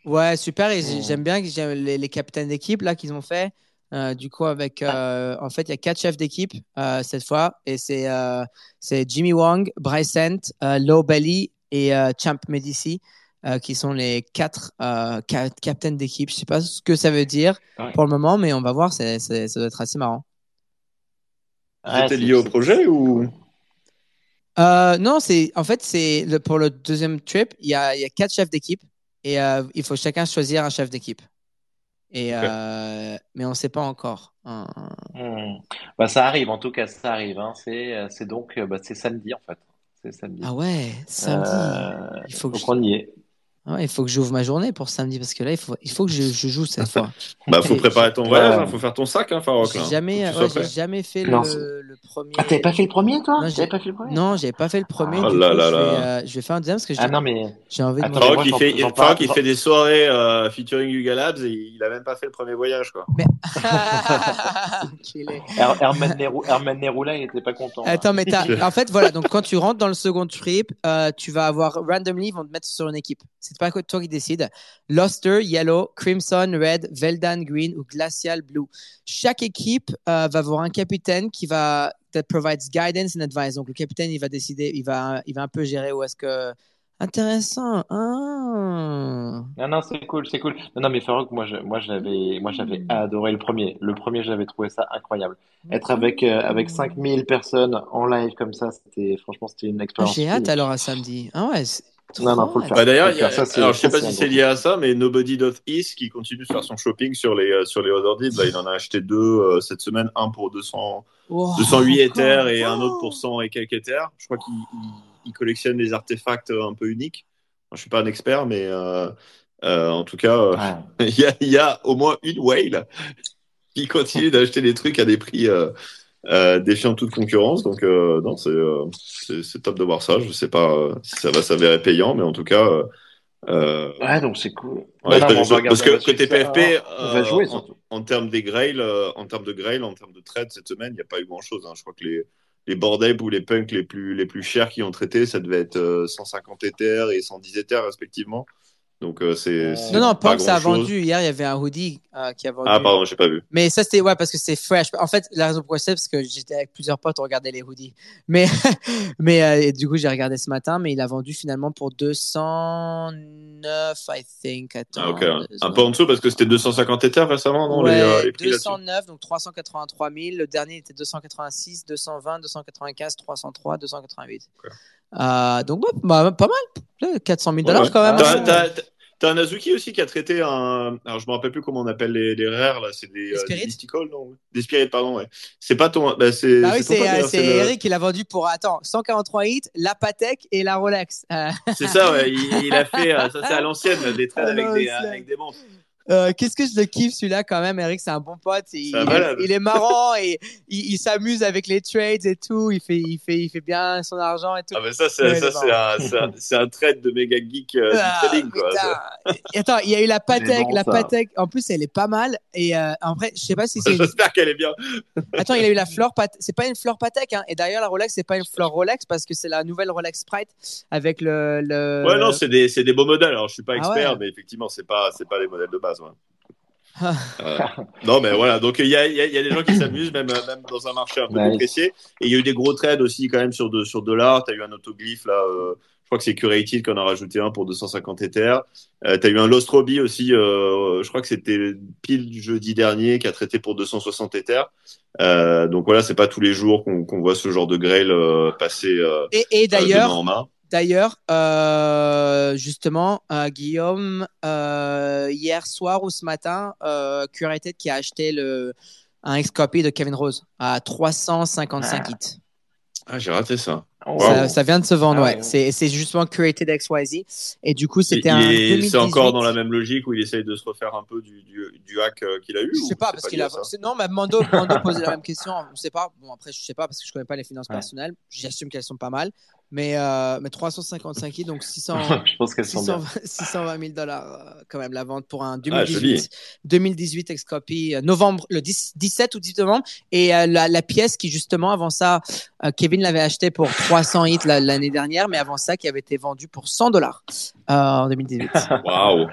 Ouais, super. Et j'ai- Mm. j'aime bien les, les capitaines d'équipe là qu'ils ont fait. Euh, du coup, avec euh, en fait, il y a quatre chefs d'équipe euh, cette fois, et c'est euh, c'est Jimmy Wong, Bryce Hunt, euh, Low Belly et euh, Champ Medici euh, qui sont les quatre euh, ca- capitaines d'équipe. Je sais pas ce que ça veut dire Ouais. pour le moment, mais on va voir. C'est c'est- ça doit être assez marrant. Étaient c'est- liés au projet ou Euh, non, c'est en fait c'est le- pour le deuxième trip, il y a, il y a quatre chefs d'équipe et euh, il faut chacun choisir un chef d'équipe. Et euh, mais on ne sait pas encore. Euh, Hmm. Bah, ça arrive, en tout cas, ça arrive. Hein. C'est c'est donc bah, c'est samedi en fait. C'est samedi. Ah ouais, samedi. Euh, il faut que donc on y est. Ah ouais, il faut que j'ouvre ma journée pour samedi parce que là il faut il faut que je, je joue cette fois. Bah, faut préparer ton voyage, hein, faut faire ton sac, hein, Farok. là. J'ai jamais ouais, jamais fait le, le premier. Ah, t'avais pas fait le premier, toi? Non, T'avais pas fait le premier? Non, j'avais pas fait le premier. Oh là coup, là je, vais, là. euh, je vais faire un deuxième parce que j'ai Ah mais envie de Attends, me- mais Farok, moi, il fait, parle- il fait des soirées euh, featuring Yuga Labs et il a même pas fait le premier voyage, quoi. Her- Herman, Nerou- Herman Neroula, il était pas content. Attends, mais t'as- en fait, voilà, donc quand tu rentres dans le second trip, euh, tu vas avoir randomly, ils vont te mettre sur une équipe. C'est pas que toi qui décides. Luster, Yellow, Crimson, Red, Veldan, Green ou Glacial, Blue. Chaque équipe euh, va avoir un capitaine qui va that provides guidance and advice. Donc le capitaine, il va décider, il va, il va un peu gérer où est-ce que. Intéressant. Ah. Non, non, c'est cool, c'est cool. Non, non, mais Farouk, moi, je, moi, j'avais, moi, j'avais adoré le premier. Le premier, j'avais trouvé ça incroyable. Être avec, euh, avec 5000 personnes en live comme ça, c'était, franchement, c'était une Ah, expérience. J'ai hâte alors à samedi. Ah ouais. Non, non, faut le faire. Bah, d'ailleurs, Faut le il y a- faire. Ça, c'est- alors je sais pas si un c'est lié à ça, mais Nobody Doth East qui continue de faire son shopping sur les euh, sur les other deals. Là, il en a acheté deux euh, cette semaine, un pour 200, Oh, 208 Ethers et un autre pour 100 et quelques Ethers. Je crois qu'il il- il collectionne des artefacts euh, un peu uniques. Moi, je suis pas un expert, mais euh, euh, en tout cas, euh, Ouais. il y, a, il y a au moins une whale qui continue d'acheter des trucs à des prix euh, défiant toute concurrence. Donc, euh, non, c'est euh, c'est top de voir ça. Je sais pas euh, si ça va s'avérer payant, mais en tout cas. Ouais, donc c'est cool. Ouais, Non, non, parce, que côté. PFP, On va jouer en, termes des grails, en termes de grails, en termes de trade cette semaine, il n'y a pas eu grand chose. Je crois que les, les ou les punks les plus, les plus chers qui ont traité, ça devait être euh, 150 Ethers et 110 Ethers respectivement. Donc euh, c'est. Non, non, pas Punk, ça a vendu. Hier, il y avait un hoodie euh, qui a vendu. Ah, pardon, j'ai pas vu. Mais ça, c'était ouais, parce que c'est fresh. En fait, la raison pourquoi c'est parce que j'étais avec plusieurs potes, on regardait les hoodies. Mais, mais euh, du coup, j'ai regardé ce matin, mais il a vendu finalement pour 209, I think. Attends, Ah, ok. Un peu en dessous parce que c'était 250 Ethers récemment, non Ouais, les, euh, les prix là-dessus 209, donc 383 000. Le dernier était 286, 220, 295, 303, 288. Ok. Euh, donc, bah, bah, pas mal. 400 000 dollars Ouais. quand même. T'as- hein. t'as- un Azuki aussi qui a traité un. Alors, je me rappelle plus comment on appelle les, les rares, là. C'est des. Des euh, des mystical, non Des spirits, pardon, ouais. C'est pas ton. Bah, c'est Bah oui, c'est euh, d'ailleurs, c'est c'est le- Eric qui l'a vendu pour attends 143 hits, la Patek et la Rolex. Euh, C'est ça, ouais. Il, il a fait. ça, c'est à l'ancienne, des trades avec des, avec des. Euh, Qu'est-ce que je le kiffe celui-là quand même, Eric, c'est un bon pote. Il, C'est un il- est marrant et il, il s'amuse avec les trades et tout. Il fait, il fait, il fait bien son argent et tout. Ah, mais ça, c'est est un, un, un trade de méga geek euh, Ah, du trading, quoi. Et Attends, il y a eu la Patek, bon, la ça. Patek. En plus, elle est pas mal. Et euh, en vrai, je sais pas si c'est. une- J'espère qu'elle est bien. Attends, il a eu la fleur Patek. C'est pas une fleur Patek, hein. Et d'ailleurs, la Rolex, c'est pas une fleur Rolex parce que c'est la nouvelle Rolex Sprite avec le. le... Ouais, non, c'est des, c'est des beaux modèles. Alors, je suis pas Ah expert, ouais. mais effectivement, c'est pas, c'est pas les modèles de base, ouais. Ah. Euh, non, mais voilà. Donc, il y a, il y, a, y a des gens qui s'amusent, même, euh, même dans un marché un peu Nice. Et il y a eu des gros trades aussi, quand même, sur, de, sur dollar. Tu as eu un autoglyphe, là. euh, je crois que c'est Curated qu'on a rajouté un pour 250 Ether. Euh, tu as eu un Lost Robbie aussi. euh, je crois que c'était pile du jeudi dernier qui a traité pour 260 Ether. Euh, donc, voilà, c'est pas tous les jours qu'on voit ce genre de grail euh, passer euh, Et, et euh, de main d'ailleurs, en main. D'ailleurs, euh, justement, euh, Guillaume, euh, hier soir ou ce matin, euh, Curated qui a acheté le, un ex-copy de Kevin Rose à 355 Ah. hits. Ah, j'ai raté ça. Oh, Ça, ça vient de se vendre, Ah ouais. ouais. C'est c'est justement Curated XYZ. Et du coup, c'était Il- un. il est- 2018. C'est encore dans la même logique où il essaye de se refaire un peu du, du, du hack qu'il a eu Je sais pas, parce qu'il a. Non, mais Mando, Mando posait la même question. On sait pas. Bon, après, je sais pas parce que je connais pas les finances Ouais. personnelles. J'assume qu'elles sont pas mal. Mais, euh, mais 355 hits, donc 600. je pense qu'elles sont bien. 620 620 000 dollars euh, quand même la vente pour un Ah, 2018 joli. 2018 ex-copy euh, novembre le 10 17 ou 18 novembre et euh, la, la pièce qui justement avant ça euh, Kevin l'avait acheté pour 300 hits la- l'année dernière mais avant ça qui avait été vendu pour 100 dollars euh, en 2018 Waouh.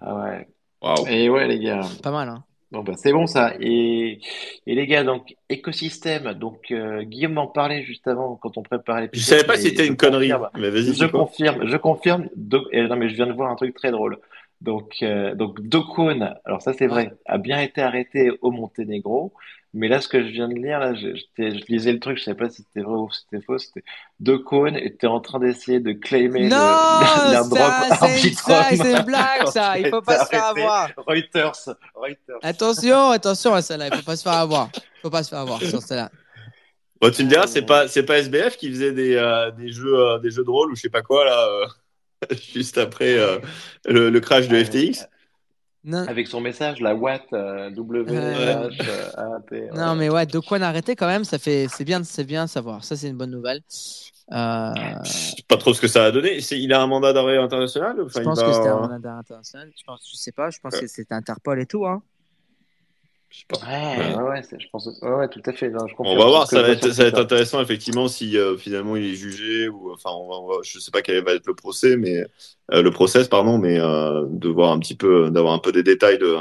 Ah ouais. Waouh. Et ouais, les gars. pas mal hein Bon, bah, c'est bon ça. Et, et les gars, donc, écosystème. Donc, euh, Guillaume m'en parlait juste avant quand on préparait Je l'épisode. savais pas si c'était je une connerie. Mais vas-y, Je confirme, je confirme. Do- et non, mais je viens de voir un truc très drôle. Donc, euh, donc Dokun, alors ça c'est vrai, a bien été arrêté au Monténégro. Mais là, ce que je viens de lire, là, je, lisais le truc, je sais pas si c'était vrai ou si c'était faux. C'était Dokun était en train d'essayer de claimer le- non l'airdrop ça c'est une, c'est blague ça il faut pas se faire avoir Reuters, Reuters. attention attention à celle-là il faut pas se faire avoir faut pas se faire avoir sur celle-là Bon, tu me diras, c'est pas, c'est pas SBF qui faisait des, euh, des jeux, euh, des jeux de rôle ou je sais pas quoi là, euh, juste après euh, le, le crash de Ouais. FTX. Non Avec son message, la Watt, euh, W, Euh, H, A, T. ouais. Non, mais ouais, de quoi arrêter quand même, ça fait, c'est bien, c'est bien de savoir. Ça, c'est une bonne nouvelle. Euh, Je sais pas trop ce que ça a donné. C'est, il a un mandat d'arrêt international. Enfin, je il pense va- que c'était un mandat d'arrêt international. Je pense, je sais pas. Je pense Ouais. que c'était Interpol et tout. Hein. Je sais pas. Ouais, ouais, je pense, ouais, ouais, tout à fait. Non, je On va voir, ça va, être, ça va être intéressant effectivement si euh, finalement il est jugé ou enfin on va, on va- je sais pas quel va être le procès mais euh, le process pardon mais euh, de voir un petit peu d'avoir un peu des détails de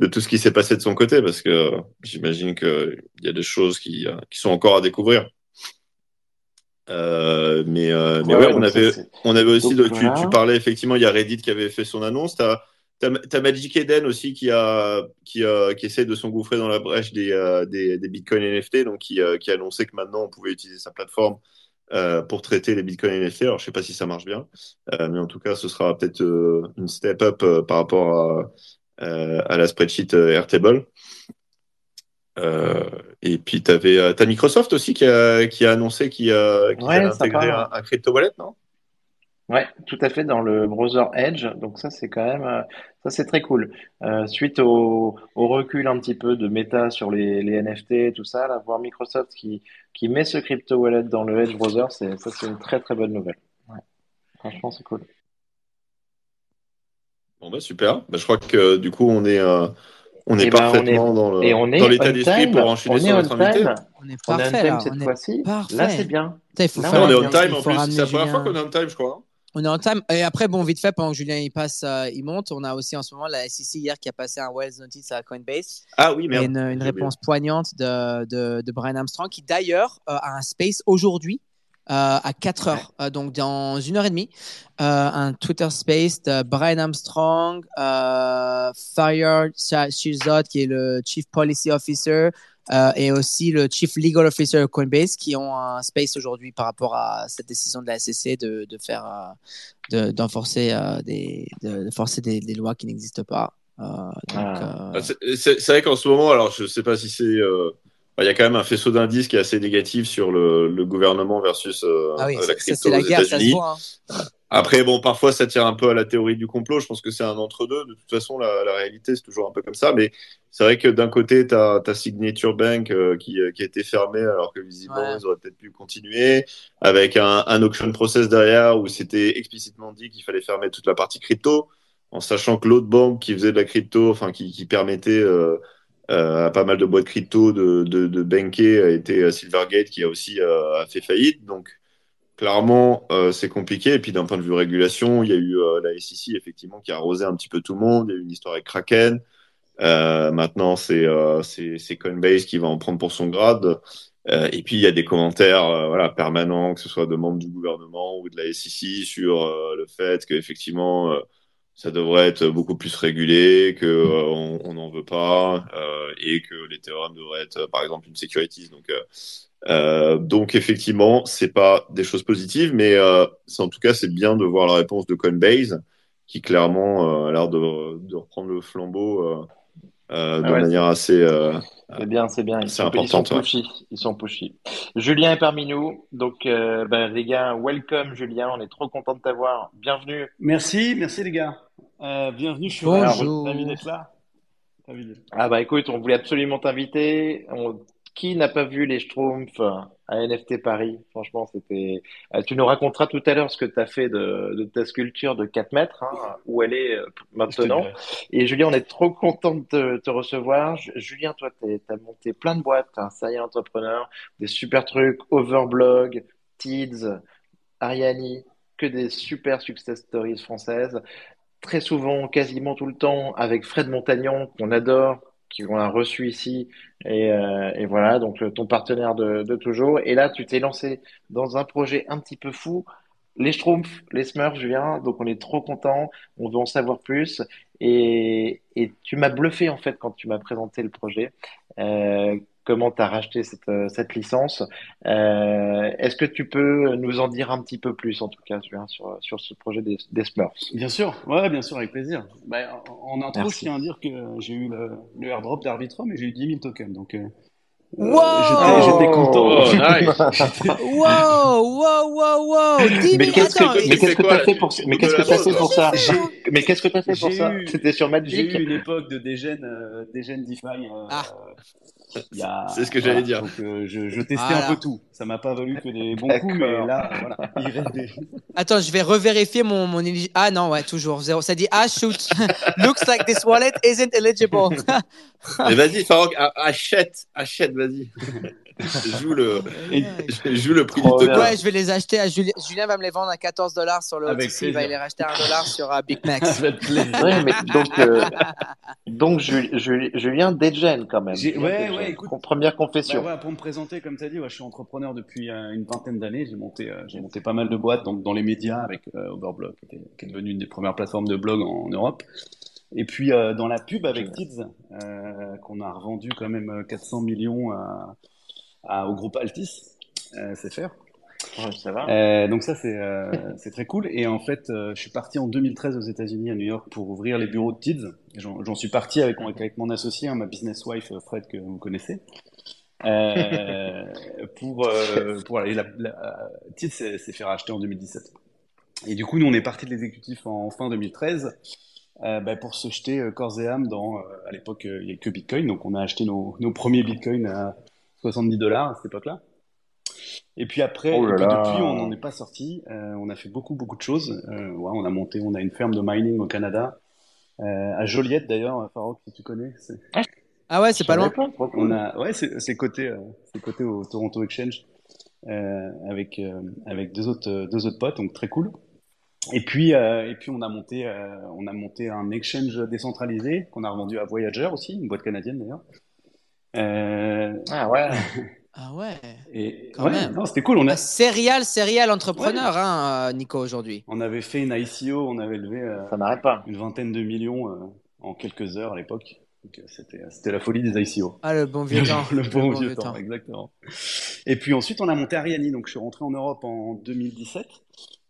de tout ce qui s'est passé de son côté parce que euh, j'imagine que il y a des choses qui euh, qui sont encore à découvrir. Euh, mais euh, mais ouais, Ouais, on avait on avait aussi, Donc, de- tu, voilà. tu parlais effectivement, il y a Reddit qui avait fait son annonce. T'as as, Magic Eden aussi qui a qui, a, qui essaie de s'engouffrer dans la brèche des, euh, des, des Bitcoin NFT, donc qui, euh, qui a annoncé que maintenant on pouvait utiliser sa plateforme euh, pour traiter les Bitcoin NFT. Alors je sais pas si ça marche bien, mais en tout cas ce sera peut-être une step up par rapport à, à la spreadsheet Airtable. Et puis tu as Microsoft aussi qui a, qui a annoncé qu'il qu'il Ouais, allait sympa. intégrer un, un crypto wallet, non? Ouais, tout à fait dans le browser Edge. Donc ça, c'est quand même, euh, ça c'est très cool. Euh, suite au, au recul un petit peu de Meta sur les, les NFT, tout ça, là, voir Microsoft qui, qui met ce crypto wallet dans le Edge browser, c'est, ça c'est une très très bonne nouvelle. Ouais. Franchement, c'est cool. Bon bah super. Bah, je crois que du coup on est euh, on est Eh ben, parfaitement dans le Et on est dans l'état on d'esprit time. pour enchaîner On sur est on notre invité. time. On est On est on parfait time là. cette On est... fois-ci. parfait. Là, c'est bien. Putain, il faut Là, faire on est on time en plus. C'est la première fois qu'on est on time, je crois. On est en time. Et après, bon, vite fait, pendant que Julien il passe, euh, il monte, on a aussi en ce moment la SEC hier qui a passé un Wells Notice à Coinbase. Ah oui, merde. Et une, une réponse poignante de, de, de, Brian Armstrong qui d'ailleurs euh, a un space aujourd'hui euh, à 4 heures, donc dans une heure et demie, un Twitter space de Brian Armstrong, Fire Shirzad qui est le Chief Policy Officer, euh, et aussi le Chief Legal Officer de Coinbase qui ont un space aujourd'hui par rapport à cette décision de la SEC de, de faire euh, d'enforcer euh, des de, forcer des, des, lois qui n'existent pas. Ah. ah c'est vrai qu'en ce moment, alors je sais pas si c'est il y a quand même un faisceau d'indices qui est assez négatif sur le, le gouvernement versus ah oui, la crypto aux États-Unis. Hein. Après, bon, parfois ça tire un peu à la théorie du complot. Je pense que c'est un entre-deux. De toute façon, la, la réalité, c'est toujours un peu comme ça. Mais c'est vrai que d'un côté, tu as ta Signature Bank euh, qui, euh, qui, a été fermée alors que visiblement, ouais. ils auraient peut-être pu continuer. Avec un, un, auction process derrière où c'était explicitement dit qu'il fallait fermer toute la partie crypto, en sachant que l'autre banque qui faisait de la crypto, enfin qui, qui permettait euh, euh, à pas mal de boîtes crypto de, de, de banquer a été Silvergate qui a aussi a fait faillite. Donc, clairement, euh, c'est compliqué. Et puis d'un point de vue régulation, il y a eu euh, la SEC effectivement qui a arrosé un petit peu tout le monde. Il y a eu une histoire avec Kraken. Euh, maintenant, c'est Coinbase qui va en prendre pour son grade. Et puis il y a des commentaires voilà permanents, que ce soit de membres du gouvernement ou de la SEC, sur le fait qu'effectivement ça devrait être beaucoup plus régulé, que on n'en veut pas et que l'Ethereum devrait être par exemple une securities. Donc euh, donc effectivement, c'est pas des choses positives, mais euh, en tout cas c'est bien de voir la réponse de Coinbase, qui clairement euh, a l'air de, de, reprendre le flambeau euh, euh, de ah ouais, manière assez. c'est bien, c'est bien. Ils sont, ils sont pushy. Ils sont pushy. Julien est parmi nous, donc ben, les gars, welcome Julien, on est trop content de t'avoir. Bienvenue. Merci, merci les gars. bienvenue. Je suis Bonjour. ravi d'être là? Ah bah écoute, on voulait absolument t'inviter. On qui n'a pas vu les Schtroumpfs à NFT Paris? Franchement, c'était. Euh, tu nous raconteras tout à l'heure ce que tu as fait de, de, ta sculpture de 4 mètres, hein, où elle est euh, maintenant. Et Julien, on est trop content de te, te recevoir. Julien, toi, tu as monté plein de boîtes, un sérieux entrepreneur, des super trucs, Overblog, Tids, Ariani, que des super success stories françaises. Très souvent, quasiment tout le temps, avec Fred Montagnon, qu'on adore, qu'on a reçu ici. Et, euh, et, voilà, donc ton partenaire de, de toujours. Et là, tu t'es lancé dans un projet un petit peu fou. Les Schtroumpfs, les Smurfs, Julien. Donc on est trop content. On veut en savoir plus. Et, et tu m'as bluffé en fait quand tu m'as présenté le projet. Euh, comment tu as racheté cette, euh, cette licence. Euh, Est-ce que tu peux nous en dire un petit peu plus, en tout cas, sur, sur ce projet des, des Smurfs? Bien sûr, ouais, bien sûr, avec plaisir. Bah, en intro, Merci. je tiens à dire que j'ai eu le, le airdrop d'Arbitrum et j'ai eu 10 000 tokens. Donc, euh, Wow J'étais content. Oh, nice. wow, wow, wow, wow. Mais qu'est-ce que tu as fait pour, mais qu'est-ce que as fait pour ça? Mais qu'est-ce que tu as fait pour ça? C'était sur Magic? J'ai eu une époque de Degen, euh, Degen DeFi. Euh, C'est ce que j'allais dire. Donc, euh, je, je, testais voilà. un peu tout. Ça m'a pas valu que des bons coups, mais là, voilà, il reste des... Attends, je vais revérifier mon, mon Ah non, ouais, toujours zéro. Ça dit ah shoot. Looks like this wallet isn't eligible. mais vas-y, Farok, achète, achète, vas-y. Joue le, joue le prix oh, du token. Ouais, je vais les acheter à Julien. Julien va me les vendre à 14 dollars sur le OTC. Il va les racheter à 1 dollar sur uh, Big Max. ouais, mais donc, euh, donc Julien Degen quand même. Ouais, ouais, écoute. Première confession. Bah, ouais, pour me présenter, comme tu as dit, ouais, je suis entrepreneur depuis euh, une vingtaine d'années. J'ai monté, euh, j'ai monté pas mal de boîtes donc, dans les médias avec euh, Overblog, qui est, qui est devenue une des premières plateformes de blog en, en Europe. Et puis euh, dans la pub avec Tids, euh, qu'on a revendu quand même 400 millions à, à, au groupe Altis, euh, c'est faire. Ouais, ça va. Euh, donc ça c'est euh, c'est très cool. Et en fait, euh, je suis parti en 2013 aux États-Unis à New York pour ouvrir les bureaux de Tids. J'en suis parti avec, avec mon associé, hein, ma business wife Fred que vous connaissez. pour pour aller la, la, Tids s'est fait racheter en 2017. Et du coup, nous on est parti de l'exécutif en fin 2013. Euh, bah, pour se jeter euh, corps et âme dans, euh, à l'époque, il n'y a que Bitcoin, donc on a acheté nos, nos premiers Bitcoins à 70 dollars à cette époque-là. Et puis après, oh et puis depuis, on n'en est pas sorti. Euh, on a fait beaucoup, beaucoup de choses. Euh, ouais, on a monté, on a une ferme de mining au Canada, euh, à Joliette d'ailleurs, Farouk, si tu connais. Ah ouais, c'est pas loin. On a, ouais, c'est côté, c'est côté au Toronto Exchange, avec avec deux autres deux autres potes, donc très cool. Et puis, euh, et puis on a monté, euh, on a monté un exchange décentralisé qu'on a revendu à Voyager aussi, une boîte canadienne d'ailleurs. Euh, Ah ouais. Ah ouais. et Quand ouais, même. non, c'était cool. On a, Ah, Serial, serial entrepreneur, hein, euh, Nico, aujourd'hui. on avait fait une ICO, on avait levé euh, Ça n'arrête pas. une vingtaine de millions euh, en quelques heures à l'époque. Donc, c'était, c'était la folie des ICO. Ah, le bon vieux temps. le bon vieux temps, exactement. Et puis ensuite, on a monté Ariani. Donc, je suis rentré en Europe en 2017.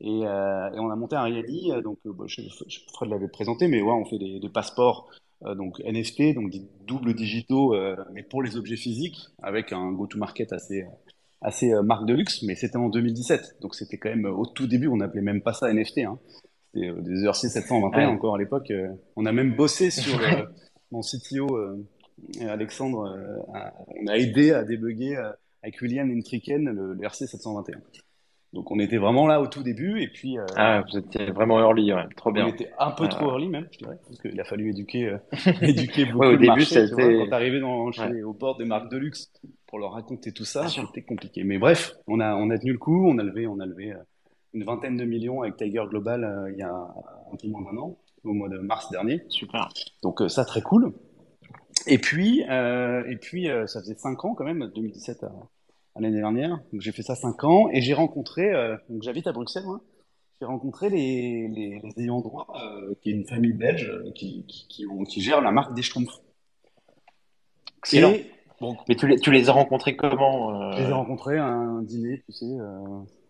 Et, euh, et on a monté Ariani. Donc, euh, bah, je, je, Fred l'avait présenté, mais ouais, on fait des, des passeports, donc NFT, donc doubles digitaux, euh, mais pour les objets physiques, avec un go-to-market assez, assez euh, marque de luxe. Mais c'était en 2017. Donc, c'était quand même euh, au tout début, on n'appelait même pas ça NFT. Hein. C'était euh, des ERC 721 Ouais. encore à l'époque. euh, on a même bossé sur euh, mon CTO. euh, Alexandre, euh, on a aidé à débugger euh, avec William Intriken le, le RC 721. Donc on était vraiment là au tout début et puis euh, Ah, vous étiez vraiment early, ouais. Trop on bien. était un peu trop early même, je dirais, parce qu'il a fallu éduquer, euh, éduquer beaucoup Ouais, au de début, marché, ça vois. Quand t'arrivais dans, chez, Ouais. au bord des marques de luxe pour leur raconter tout ça, c'était compliqué. Mais bref, on a, on a tenu le coup, on a levé, on a levé euh, une vingtaine de millions avec Tiger Global euh, il y a un peu moins d'un an, au mois de mars dernier. Super. Donc euh, ça très cool. Et puis euh, et puis euh, ça faisait cinq ans quand même, 2017 à, à l'année dernière. Donc j'ai fait ça cinq ans et j'ai rencontré euh, donc j'habite à Bruxelles moi. J'ai rencontré les, les, les ayants droit euh, qui est une famille belge euh, qui qui, qui, ont- qui gère la marque des Schtroumpfs. Excellent. Et bon, Mais tu les, tu les as rencontrés comment je les ai euh... rencontrés à un dîner, tu sais, euh,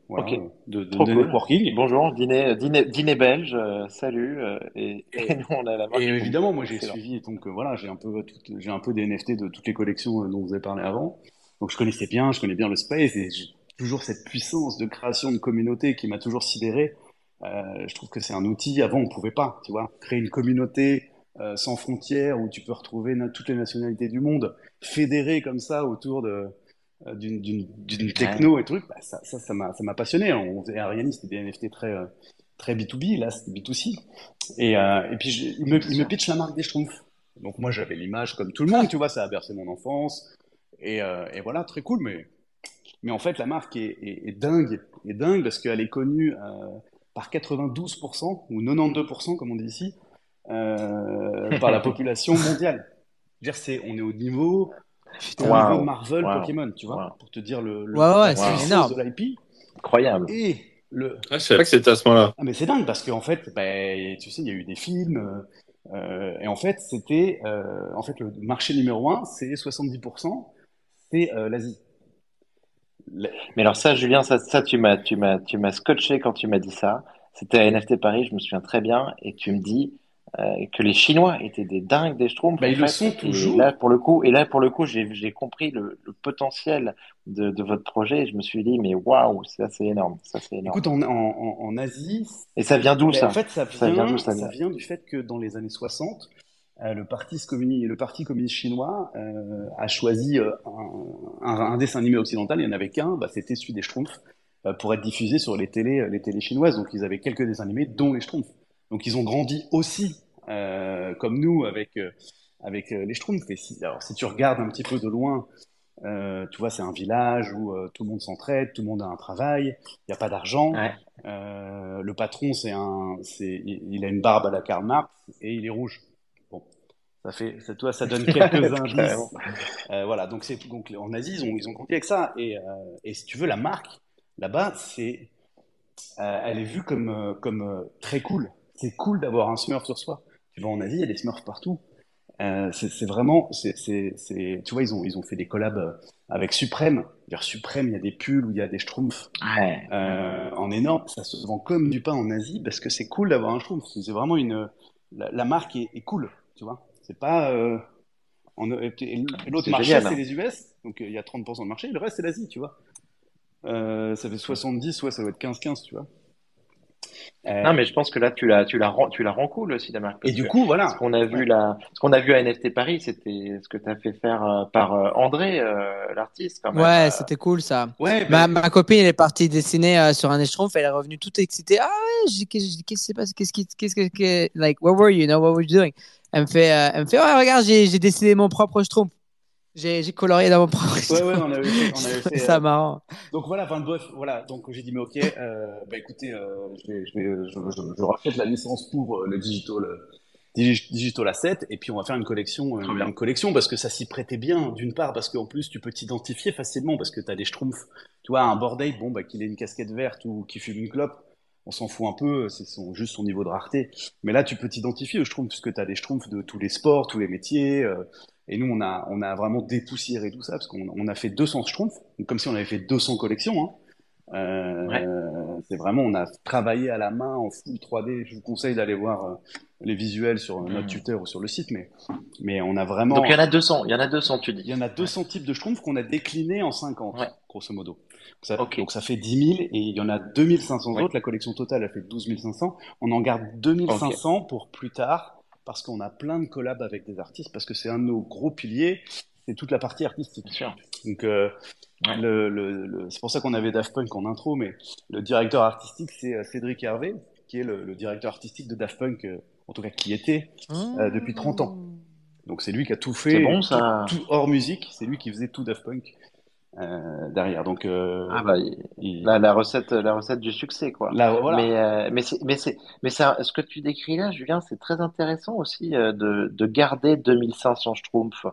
voilà, Ok. de, de, Trop de cool. networking. Bonjour, dîner, dîner, dîner belge, euh, salut. euh, et, et nous, on a la marque. Et évidemment, moi j'ai suivi, donc euh, voilà, j'ai un peu j'ai un peu des NFT de toutes les collections euh, dont vous avez parlé avant. Donc je connaissais bien, je connais bien le space et j'ai toujours cette puissance de création de communauté qui m'a toujours sidéré. Euh, je trouve que c'est un outil. Avant, on pouvait pas, tu vois, créer une communauté euh, sans frontières où tu peux retrouver toutes les nationalités du monde fédérées comme ça autour de euh, d'une techno et trucs. Bah, ça ça ça m'a passionné. On faisait Ariane, c'était des NFT très très B2B, là c'était B2C. Et, et puis je- il me, il me pitch la marque des Schtroumpfs. Donc moi j'avais l'image comme tout le monde, tu vois, ça a bercé mon enfance. Et, euh, et voilà, très cool. Mais, mais en fait la marque est, est, est dingue, est dingue parce qu'elle est connue euh, par 92% ou 92% comme on dit ici euh, par la population mondiale. Je veux dire, c'est, on est au niveau, au Wow. niveau de Marvel, Wow. Pokémon, tu vois, Wow. pour te dire le, le Ouais, c'est énorme. de l'IP. Incroyable. Et le, Ah, je savais pas que c'était à ce moment-là. ah, mais c'est dingue parce qu'en fait, ben, tu sais, il y a eu des films euh, et en fait, c'était euh, en fait le marché numéro un, c'est 70%, c'est euh, l'Asie. La- Mais alors ça, Julien, ça, ça tu m'as, tu m'as, tu m'as scotché quand tu m'as dit ça. C'était à NFT Paris, je me souviens très bien, et tu me dis euh, que les Chinois étaient des dingues des Schtroumpfs. Bah, ils le sont toujours. là, pour le coup, et là, pour le coup, j'ai, j'ai compris le, le potentiel de, de votre projet. Et je me suis dit, mais waouh, ça c'est énorme, ça c'est énorme. Écoute, en, en, en- en Asie, Et ça vient d'où ben, ça? en fait, ça Ça vient vient, d'où, ça ça vient vient du fait que dans les années 60, euh, le parti communiste, le parti communiste chinois euh, a choisi euh, un, un, un dessin animé occidental. Il n'y en avait qu'un, bah, c'était celui des Schtroumpfs, euh, pour être diffusé sur les télés, les télés chinoises. Donc, ils avaient quelques dessins animés, dont les Schtroumpfs. Donc, ils ont grandi aussi euh, comme nous avec euh, avec euh, les Schtroumpfs. Et si, alors, si tu regardes un petit peu de loin, euh, tu vois, c'est un village où euh, tout le monde s'entraide, tout le monde a un travail, il n'y a pas d'argent. Ouais. Euh, le patron, c'est un, il a une barbe à la Karl Marx et il est rouge. Ça fait, ça, toi, ça donne quelques indices. Euh, voilà, donc c'est donc en Asie, ils ont, ils ont grandi avec ça. Et, euh, et si tu veux, la marque là-bas, c'est, euh, elle est vue comme, comme très cool. C'est cool d'avoir un Smurf sur soi. Tu vas en Asie, il y a des Smurfs partout. C'est vraiment, c'est, tu vois, ils ont, ils ont fait des collabs avec Suprême. Suprême, il y a des pulls où il y a des Schtroumpfs Ouais. en énorme. Ça se vend comme du pain en Asie parce que c'est cool d'avoir un Schtroumpf. C'est vraiment une, la, la marque est, est cool, tu vois. C'est pas, euh, en, l'autre marché, génial. c'est les US. Donc euh, il y a 30% de marché. Le reste, c'est l'Asie, tu vois. Euh, ça fait 70, ouais, ça doit être 15-15, tu vois. Euh, Non, mais je pense que là, tu la, tu la rends, tu la rends cool aussi, la marque. et du coup, voilà. Ce qu'on a vu Ouais. là, ce qu'on a vu à NFT Paris, c'était ce que tu as fait faire euh, par euh, André, euh, l'artiste, quand même. Ouais, Euh, c'était cool ça. Ouais, Ma, ben, ma copine, elle est partie dessiner euh, sur un écheron, elle est revenue toute excitée. Ah ouais, j'ai- qu'est-ce qu'est-ce qui s'est passé? Qu'est-ce qui, qu'est-ce que, like, where were you? You know, what were you doing? Elle me fait, euh, elle me fait, ouais, regarde, j'ai, j'ai dessiné mon propre schtroumpf. J'ai colorié dans mon propre Ouais, ouais, on avait fait. On avait fait ça euh, marrant. Donc voilà, enfin bref, voilà. Donc j'ai dit, mais ok, euh, bah écoutez, euh, je, vais, je, vais, je, je, je rachète la licence pour euh, le digital, euh, digi- digital asset, et puis on va faire une collection, euh, bien. une collection parce que ça s'y prêtait bien, d'une part, parce qu'en plus tu peux t'identifier facilement parce que tu as des schtroumpfs. Tu vois, un bordel, bon, bah qu'il ait une casquette verte ou qu'il fume une clope, on s'en fout un peu, c'est son, juste son niveau de rareté. Mais là, tu peux t'identifier aux schtroumpfs puisque tu as des schtroumpfs de tous les sports, tous les métiers. euh, et nous, on a, on a vraiment dépoussiéré tout ça parce qu'on on a fait 200 schtroumpfs, comme si on avait fait 200 collections. Hein. Euh, Ouais. C'est vraiment, on a travaillé à la main en full 3D. Je vous conseille d'aller voir euh, les visuels sur notre Mm. Twitter ou sur le site, mais, mais on a vraiment. Donc il y en a 200, il y en a 200, tu Il dis. y en a 200 types de schtroumpfs qu'on a déclinés en 50, Ouais. grosso modo. Donc ça, Ok. donc ça fait 10 000 et il y en a 2500 Ouais. autres. La collection totale a fait 12 500. On en garde 2500 pour plus tard parce qu'on a plein de collabs avec des artistes parce que c'est un de nos gros piliers. C'est toute la partie artistique. Bien sûr. Donc, euh, Ouais. le, le, le- c'est pour ça qu'on avait Daft Punk en intro, mais le directeur artistique, c'est euh, Cédric Hervé, qui est le, le directeur artistique de Daft Punk, euh, en tout cas qui était. Euh, depuis 30 ans. Donc, c'est lui qui a tout fait, C'est bon, ça. tout, tout hors musique, c'est lui qui faisait tout Daft Punk euh, derrière. Donc, euh, Ah bah, il- il- la, la recette, la recette du succès, quoi. là, voilà. Mais, euh, mais c'est, mais c'est, mais ça, ce que tu décris là, Julien, c'est très intéressant aussi euh, de, de garder 2500 schtroumpfs.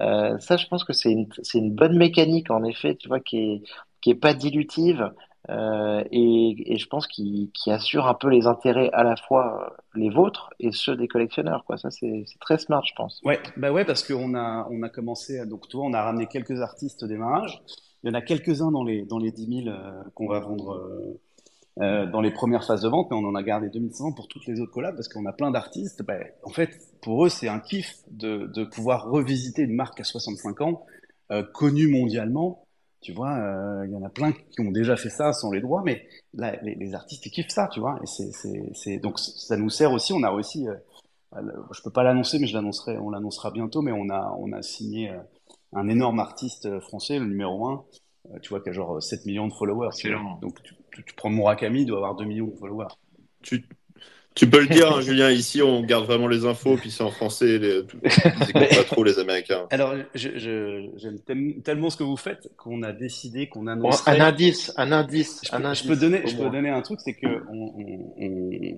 Euh, ça, je pense que c'est une, c'est une bonne mécanique, en effet, tu vois, qui est, qui est pas dilutive euh, et, je pense qui, qui assure un peu les intérêts à la fois euh, les vôtres et ceux des collectionneurs. Ça, c'est, très smart, je pense. Ouais, bah ouais, parce qu'on a, on a commencé, à- donc tu vois, on a ramené quelques artistes au démarrage. Il y en a quelques-uns dans les, dans les 10 000 euh, qu'on va vendre dans les premières phases de vente, mais on en a gardé 2500 pour toutes les autres collabs parce qu'on a plein d'artistes. Bah, en fait, pour eux, c'est un kiff de, pouvoir revisiter une marque à 65 ans, connue mondialement. Tu vois, euh, il y en a plein qui ont déjà fait ça sans les droits, mais là, les, les artistes, ils kiffent ça, tu vois. Et c'est, donc ça nous sert aussi. On a réussi. euh, je peux pas l'annoncer, mais je l'annoncerai, on l'annoncera bientôt. Mais on a, on a signé euh, un énorme artiste euh, français, le numéro 1, tu vois, qui a genre 7 millions de followers. tu. Donc tu, tu, tu prends Murakami, il doit avoir 2 millions de followers. Tu, tu peux le dire, hein, Julien, ici on garde vraiment les infos, puis c'est en français, les, ils pas trop les Américains. Alors, je, je- j'aime tel- tellement ce que vous faites qu'on a décidé qu'on Bon, annoncerait. un indice, un indice, Je un peux, je indice. peux donner, je peux donner un truc, c'est que on,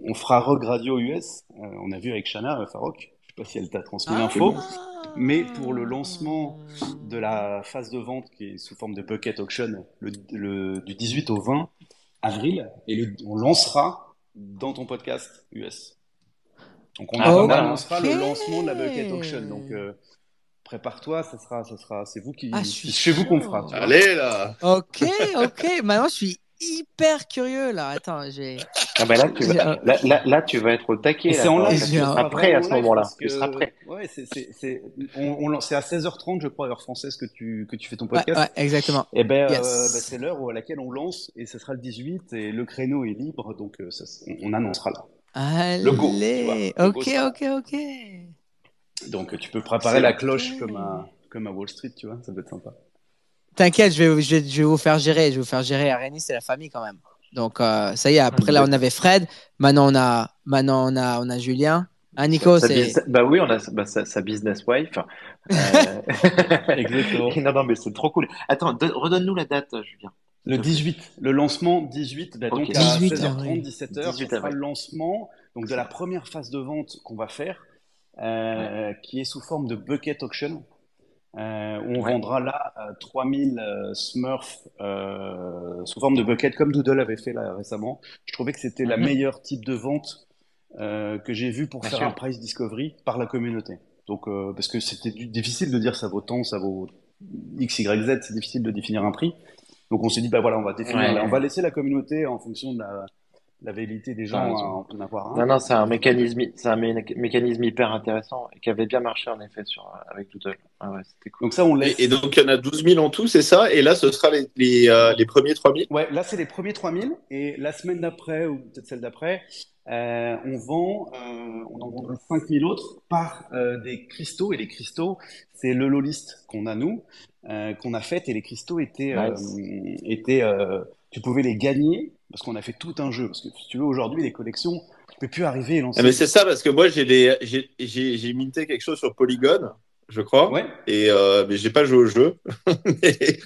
on, fera Rock Radio US. Euh, on a vu avec Shana euh, Farok. Je sais pas si elle t'a transmis Ah. l'info. Mais pour le lancement de la phase de vente qui est sous forme de bucket auction le, le- du 18 au 20 avril, et le- on lancera dans ton podcast US. Donc on, Ah, on annoncera le lancement de la bucket auction. Donc euh, prépare-toi, ça sera, ça sera, c'est vous qui, Ah, je suis c'est chez vous qu'on fera. Allez là Ok, ok. Maintenant, je suis hyper curieux là. Attends, j'ai. Ah bah là, tu vas, un- là, là, là, tu vas être au taquet. C'est en live. Tu seras prêt à ce moment-là. Tu seras prêt. Ouais, c'est, on, on lance- c'est à 16h30, je crois, heure française que tu, que tu fais ton podcast. ouais, exactement. Et ben, Yes. euh, ben, c'est l'heure à laquelle on lance et ce sera le 18 et le créneau est libre, donc euh, ça, on, on annoncera là. Allez. Le go. Le ok, ok, ok. Donc tu peux préparer la cloche comme à, comme à Wall Street, tu vois, ça peut être sympa. T'inquiète, je vais, je, vais, je vais vous faire gérer. Je vais vous faire gérer. Arénis, c'est la famille quand même. Donc, euh, ça y est, après là, on avait Fred. Maintenant, on a, maintenant, on a, on a Julien. Ah, Nico, Sa c'est. Bah oui, on a bah, sa, sa business wife. Euh, Exactement. non, non, mais c'est trop cool. Attends, don- redonne-nous la date, Julien. Le 18, le lancement 18, ben, Ok. donc à 18 16h30, avril. 17h, 18 ce sera le lancement donc de la première phase de vente qu'on va faire, euh, qui est sous forme de bucket auction, euh, où on Ouais. vendra là euh, 3000 euh, Smurfs euh, sous forme de bucket, comme Doodle avait fait là récemment. Je trouvais que c'était la Mhm. meilleure type de vente que j'ai vu pour Bien faire sûr. un price discovery par la communauté. Donc, parce que c'était difficile de dire ça vaut tant, ça vaut X, Y, Z, c'est difficile de définir un prix. Donc on s'est dit, bah voilà, on va définir, Ouais. on va laisser la communauté en fonction de la, la velléité des gens en en avoir un. Non, non, c'est un mécanisme, c'est un mé- mécanisme hyper intéressant et qui avait bien marché en effet sur, avec Doodle. Ah ouais, c'était cool. Donc ça, on laisse. Et, et donc il y en a 12 000 en tout, c'est ça? Et là, ce sera les, les, euh, les premiers 3 000 Ouais, là c'est les premiers 3000 et la semaine d'après ou peut-être celle d'après, euh, on vend, euh, on en vendra 5000 autres par euh, des cristaux et les cristaux, c'est le low list qu'on a nous, euh, qu'on a fait et les cristaux étaient, euh, Nice. étaient, euh, tu pouvais les gagner parce qu'on a fait tout un jeu. Parce que si tu veux aujourd'hui les collections, tu peux plus arriver et lancer. Ah, mais c'est ça, parce que moi j'ai des- j'ai j'ai- j'ai minté quelque chose sur Polygon. je crois. Ouais. Et euh, mais j'ai pas joué au jeu. mais,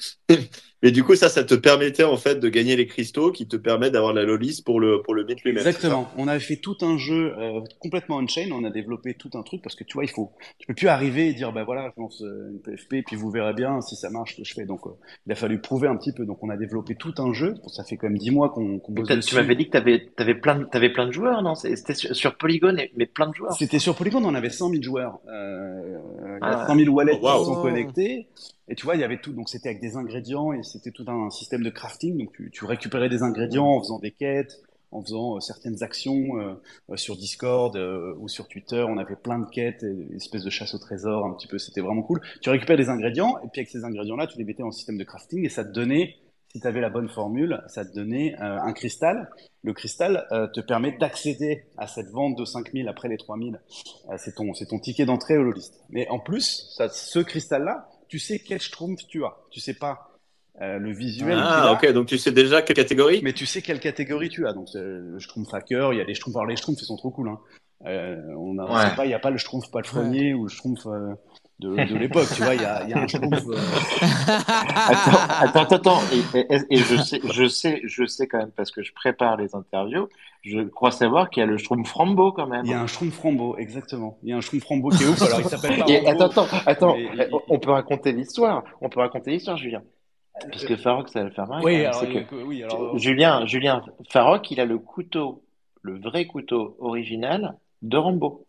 du coup, ça, ça te permettait en fait de gagner les cristaux qui te permettent d'avoir la lolis pour le pour le mythe lui-même. Exactement. On avait fait tout un jeu euh, complètement on-chain. On a développé tout un truc parce que tu vois, il faut, tu peux plus arriver et dire bah voilà, je lance euh, une PFP puis vous verrez bien si ça marche ce que je fais. Donc euh, il a fallu prouver un petit peu. Donc on a développé tout un jeu. Ça fait quand même dix mois qu'on qu'on bosse Tu m'avais dit que tu avais, avais, plein de, avais plein de joueurs, non? C'était sur, sur Polygon, mais plein de joueurs. C'était sur Polygon, on avait 100 000 joueurs. Euh, Ah a 100 000 wallets Oh, wow. qui sont connectés. Et tu vois, il y avait tout. Donc c'était avec des ingrédients et c'était tout un système de crafting. Donc tu, tu récupérais des ingrédients en faisant des quêtes, en faisant euh, certaines actions euh, euh, sur Discord euh, ou sur Twitter. On avait plein de quêtes, et, espèce de chasse au trésor un petit peu. C'était vraiment cool. Tu récupères des ingrédients et puis avec ces ingrédients-là, tu les mettais en système de crafting et ça te donnait, si tu avais la bonne formule, ça te donnait euh, un cristal. Le cristal te permet d'accéder à cette vente de 5000 après les 3000. Euh, c'est ton, ton ticket d'entrée au list. Mais en plus, ça, ce cristal-là, tu sais quel schtroumpf tu as. Tu sais pas euh, le visuel Ah, ok. Donc tu sais déjà quelle catégorie? Mais tu sais quelle catégorie tu as. Donc c'est le schtroumpf hacker, il y a les schtroumpfs. Alors les schtroumpfs, ils sont trop cool. Hein. Euh, on a, Ouais. pas, il n'y a pas le schtroumpf palefrenier ou le schtroumpf euh, de, de l'époque. Tu vois, il y a, il y a un schtroumpf. euh, Attends, attends, attends. Et, et- et je sais, je sais, je sais quand même parce que je prépare les interviews. Je crois savoir qu'il y a le Schtroumpf Frambo quand même. Il y a un schtroumpf frambo, exactement. Il y a un schtroumpf frambo qui est ouf. Alors il s'appelle pas Et Rambo. attends, attends, attends. Mais il- On peut raconter l'histoire. On peut raconter l'histoire, Julien. Parce que Farok, ça va le faire marrer. Oui, alors, C'est que- euh, oui, alors Julien, Julien Farok, il a le couteau, le vrai couteau original de Rambo.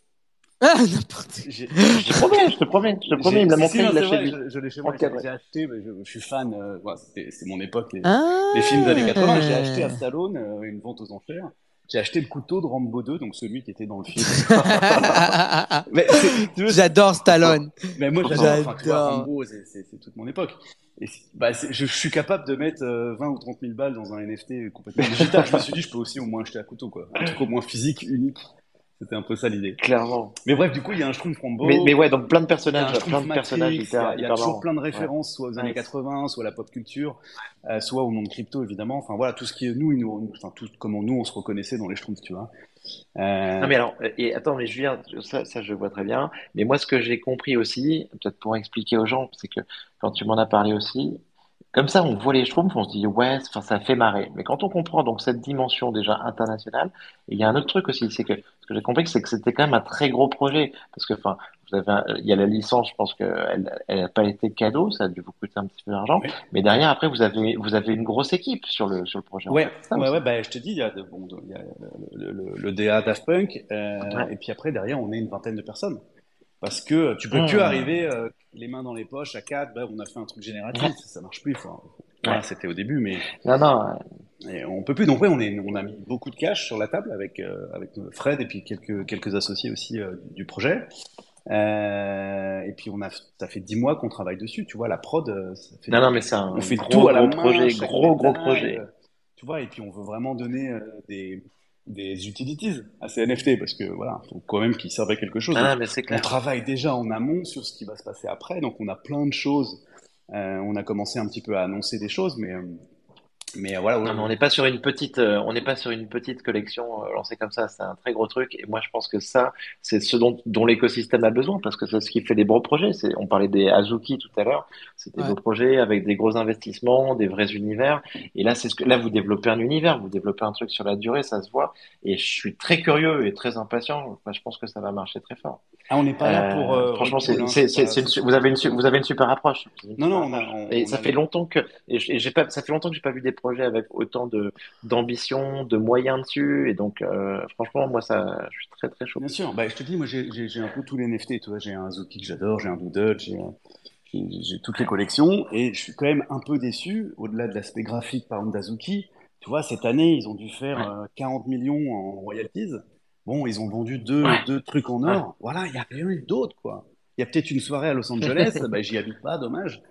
Ah, n'importe Je te promets, je te promets, je te promets, il me l'a montré, il l'a chez je, je l'ai chez moi, j'ai acheté, mais je, je suis fan, euh, c'est mon époque, les, Ah. les films des années 80, j'ai acheté à Stallone, euh, une vente aux enchères, j'ai acheté le couteau de Rambo 2, donc celui qui était dans le film. J'adore Stallone. mais moi j'adore, enfin. Rambo, c'est- toute mon époque. Et bah, je, je suis capable de mettre euh, 20 ou 30 000 balles dans un NFT complètement digital. je me suis dit, je peux aussi au moins acheter un couteau, quoi. Un truc au moins physique, unique. C'était un peu ça l'idée. Clairement. Mais bref, du coup, il y a un Schtroumpf Rambo. Mais, mais ouais, donc plein de personnages, plein de Matrix, personnages il y a, y toujours plein de références, soit aux années Ouais. 80, soit à la pop culture, euh, soit au monde crypto, évidemment. Enfin, voilà, tout ce qui est nous, il nous, enfin, tout comment nous, on se reconnaissait dans les Schtroumpfs, tu vois. Euh, Non mais alors, et attends, mais Julien, ça, ça je vois très bien. Mais moi, ce que j'ai compris aussi, peut-être pour expliquer aux gens, c'est que quand tu m'en as parlé aussi, comme ça, on voit les Schtroumpfs, on se dit ouais, enfin, ça fait marrer. Mais quand on comprend donc cette dimension déjà internationale, il y a un autre truc aussi, c'est que ce que j'ai compris, c'est que c'était quand même un très gros projet, parce que enfin, vous avez, un- il y a la licence, je pense qu'elle, elle n'a pas été cadeau, ça a dû vous coûter un petit peu d'argent. Oui. Mais derrière, après, vous avez, vous avez une grosse équipe sur le sur le projet. en Ouais, fait. Ouais, ouais, bah, je te dis, il y a, de- bon, il y a le, le- le DA Daft Punk, euh, Ouais. et puis après, derrière, on est une vingtaine de personnes. Parce que tu peux Mmh. que arriver euh, les mains dans les poches à quatre, bah, on a fait un truc génératif, Ouais. ça marche plus. Enfin, voilà, c'était au début, mais Non, non. Et on peut plus. Donc ouais, on, est, on a mis beaucoup de cash sur la table avec euh, avec Fred et puis quelques quelques associés aussi euh, du projet. Euh, et puis on a ça fait dix mois qu'on travaille dessus. Tu vois, la prod, euh, ça fait Non, non, mais c'est un on fait gros, tout à la gros main, projet, gros, gros projet. euh, tu vois, et puis on veut vraiment donner euh, des des utilities à ces NFT parce que voilà, faut quand même qu'ils servent à quelque chose. Ah, mais c'est on clair. travaille déjà en amont sur ce qui va se passer après, donc on a plein de choses. Euh, on a commencé un petit peu à annoncer des choses, mais euh, mais euh, voilà. Non, mais on n'est pas sur une petite, euh, on n'est pas sur une petite collection euh, lancée comme ça. C'est un très gros truc. Et moi, je pense que ça, c'est ce dont, dont l'écosystème a besoin parce que c'est ce qui fait des gros projets. C'est, on parlait des Azuki tout à l'heure. C'est des beaux projets avec des gros investissements, des vrais univers. Et là, c'est ce que, là, vous développez un univers, vous développez un truc sur la durée, ça se voit. Et je suis très curieux et très impatient. Moi, je pense que ça va marcher très fort. Ah, on n'est pas là pour. Euh, euh, franchement, c'est, une vous avez une, su- vous avez une super approche. Non, non, on a- on- et on ça fait longtemps que, et j'ai pas, ça fait longtemps que j'ai pas vu des projets avec autant de, d'ambition, de moyens dessus. Et donc, euh, franchement, moi, ça, je suis très, très chaud. Bien sûr, bah, je te dis, moi j'ai un peu tous les NFT, tu vois, j'ai un Azuki que j'adore, j'ai un Doodle, j'ai euh, toutes les collections, et je suis quand même un peu déçu, au-delà de l'aspect graphique par exemple d'Azuki, tu vois, cette année ils ont dû faire euh, 40 millions en royalties, bon, ils ont vendu deux, Ouais. deux trucs en or, voilà, il n'y a rien eu d'autre, quoi. Il y a peut-être une soirée à Los Angeles, bah, j'y habite pas, dommage.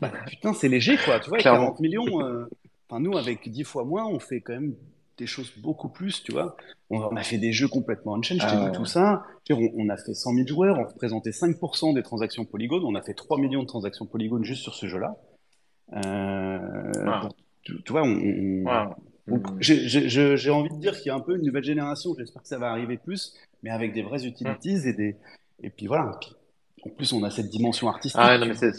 Bah, putain, c'est léger, quoi, tu vois, Clairement. 40 millions, euh, enfin nous avec 10 fois moins, on fait quand même des choses beaucoup plus, tu vois. On on a fait des jeux complètement on-chain, je t'ai dit ouais. tout ça. On, on a fait 100 000 joueurs, on représentait 5% des transactions Polygon, on a fait 3 millions de transactions Polygon juste sur ce jeu-là. Euh, Wow. tu, tu vois, on, on- Wow. Donc, j'ai j'ai- envie de dire qu'il y a un peu une nouvelle génération, j'espère que ça va arriver plus, mais avec des vraies utilities et des et puis voilà. Puis, En plus, on a cette dimension artistique. Ah, non, mais c'est.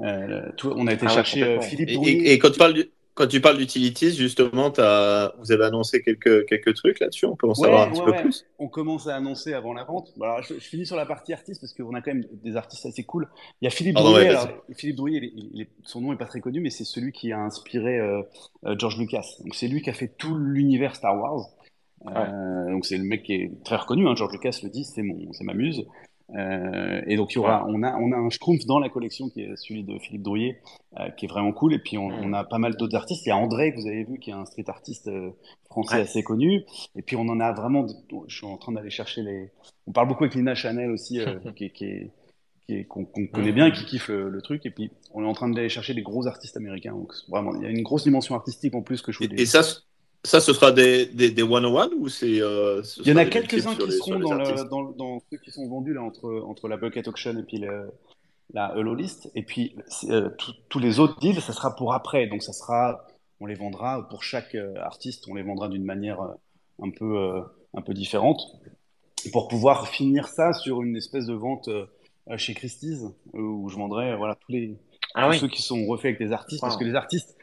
Euh, tout- on a été Ah chercher euh. Philippe et- et quand tu parles du- quand tu parles d'utilities, justement, t'as- vous avez annoncé quelques, quelques trucs là-dessus. On peut en savoir un Ouais, petit peu ouais. plus. On commence à annoncer avant la vente. Bon, alors, je, je finis sur la partie artiste parce qu'on a quand même des artistes assez cool. Il y a Philippe Pardon, Drouillet. alors, Philippe Drouillet, il il son nom est pas très connu, mais c'est celui qui a inspiré euh, euh, George Lucas. Donc c'est lui qui a fait tout l'univers Star Wars. Euh, donc c'est le mec qui est très reconnu. Hein, George Lucas le dit, c'est mon, c'est ma muse. Euh, et donc il y aura, on a, on a un Schtroumpf dans la collection qui est celui de Philippe Drouillet, euh, qui est vraiment cool. Et puis on, on a pas mal d'autres artistes. Il y a André que vous avez vu, qui est un street artiste euh, français Ouais. assez connu. Et puis on en a vraiment. Je suis en train d'aller chercher les. On parle beaucoup avec Lina Chanel aussi, euh, qui, est- qui est qu'on connaît bien et qui kiffe le, le truc. Et puis on est en train d'aller chercher des gros artistes américains. Donc vraiment, il y a une grosse dimension artistique en plus que je voulais. et ça, ça, ce sera des, des, des one-on-one ou c'est. euh, ce Il y en a quelques-uns qui les- seront dans, le, artistes? dans, dans ceux qui sont vendus là, entre, entre la Bucket Auction et puis le, la Hello List. Et puis euh, tous- les autres deals, ça sera pour après. Donc ça sera, on les vendra pour chaque euh, artiste, on les vendra d'une manière euh, un peu, euh, un peu différente pour pouvoir finir ça sur une espèce de vente euh, chez Christie's euh, où je vendrai voilà tous les Ah tous oui. ceux qui sont refaits avec des artistes, parce que les artistes,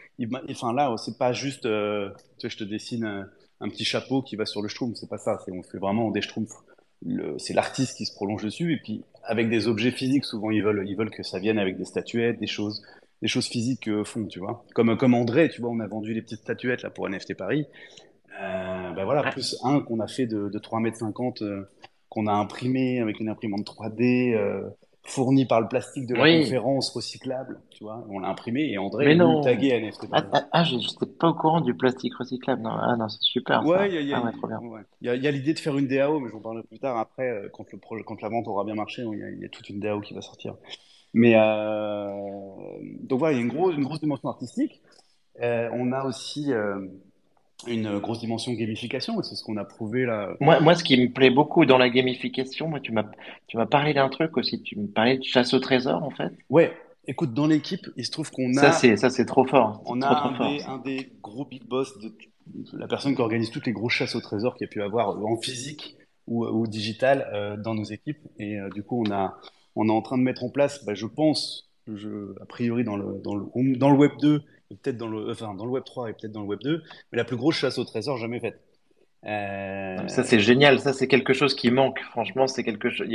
enfin là, c'est pas juste, euh, tu sais, je te dessine un, petit chapeau qui va sur le schtroumpf, c'est pas ça, c'est on fait vraiment des schtroumpfs. C'est l'artiste qui se prolonge dessus, et puis avec des objets physiques, souvent ils veulent, ils veulent que ça vienne avec des statuettes, des choses, des choses physiques euh, font, tu vois. Comme comme André, tu vois, on a vendu les petites statuettes là pour NFT Paris. Euh, ben voilà, plus un qu'on a fait de, de 3,50 m, euh, qu'on a imprimé avec une imprimante 3D, euh, fourni par le plastique de la Oui. conférence recyclable, tu vois. On l'a imprimé et André Mais non. tagué à NFT Ah, ah, ah, j'étais pas au courant du plastique recyclable. Non, ah non, c'est super. Ouais, il y a, Ah. Il y a- l'idée de faire une DAO, mais j'en parlerai plus tard. Après, euh, quand, le projet, quand la vente aura bien marché, il y a, il y a toute une DAO qui va sortir. Mais euh, donc voilà, il y a une grosse, une grosse dimension artistique. Euh, on a aussi euh, une grosse dimension gamification, c'est ce qu'on a prouvé là. Moi, moi, ce qui me plaît beaucoup dans la gamification, moi, tu m'as, tu m'as parlé d'un truc aussi. Tu me parlais de chasse au trésor, en fait. Ouais, écoute, dans l'équipe, il se trouve qu'on Ça, a, c'est, ça, c'est trop fort. On a trop un des, un des gros big boss, de, la personne qui organise toutes les grosses chasses au trésor qu'il y a pu avoir en physique ou, ou digital euh, dans nos équipes. Et euh, du coup, on a, on est en train de mettre en place, bah, je pense, je, a priori dans le, dans le, dans le Web 2, et peut-être dans le, enfin, dans le Web 3 et peut-être dans le Web 2, mais la plus grosse chasse au trésor jamais faite. Euh, Ça, c'est génial. Ça, c'est quelque chose qui manque. Franchement, c'est quelque chose.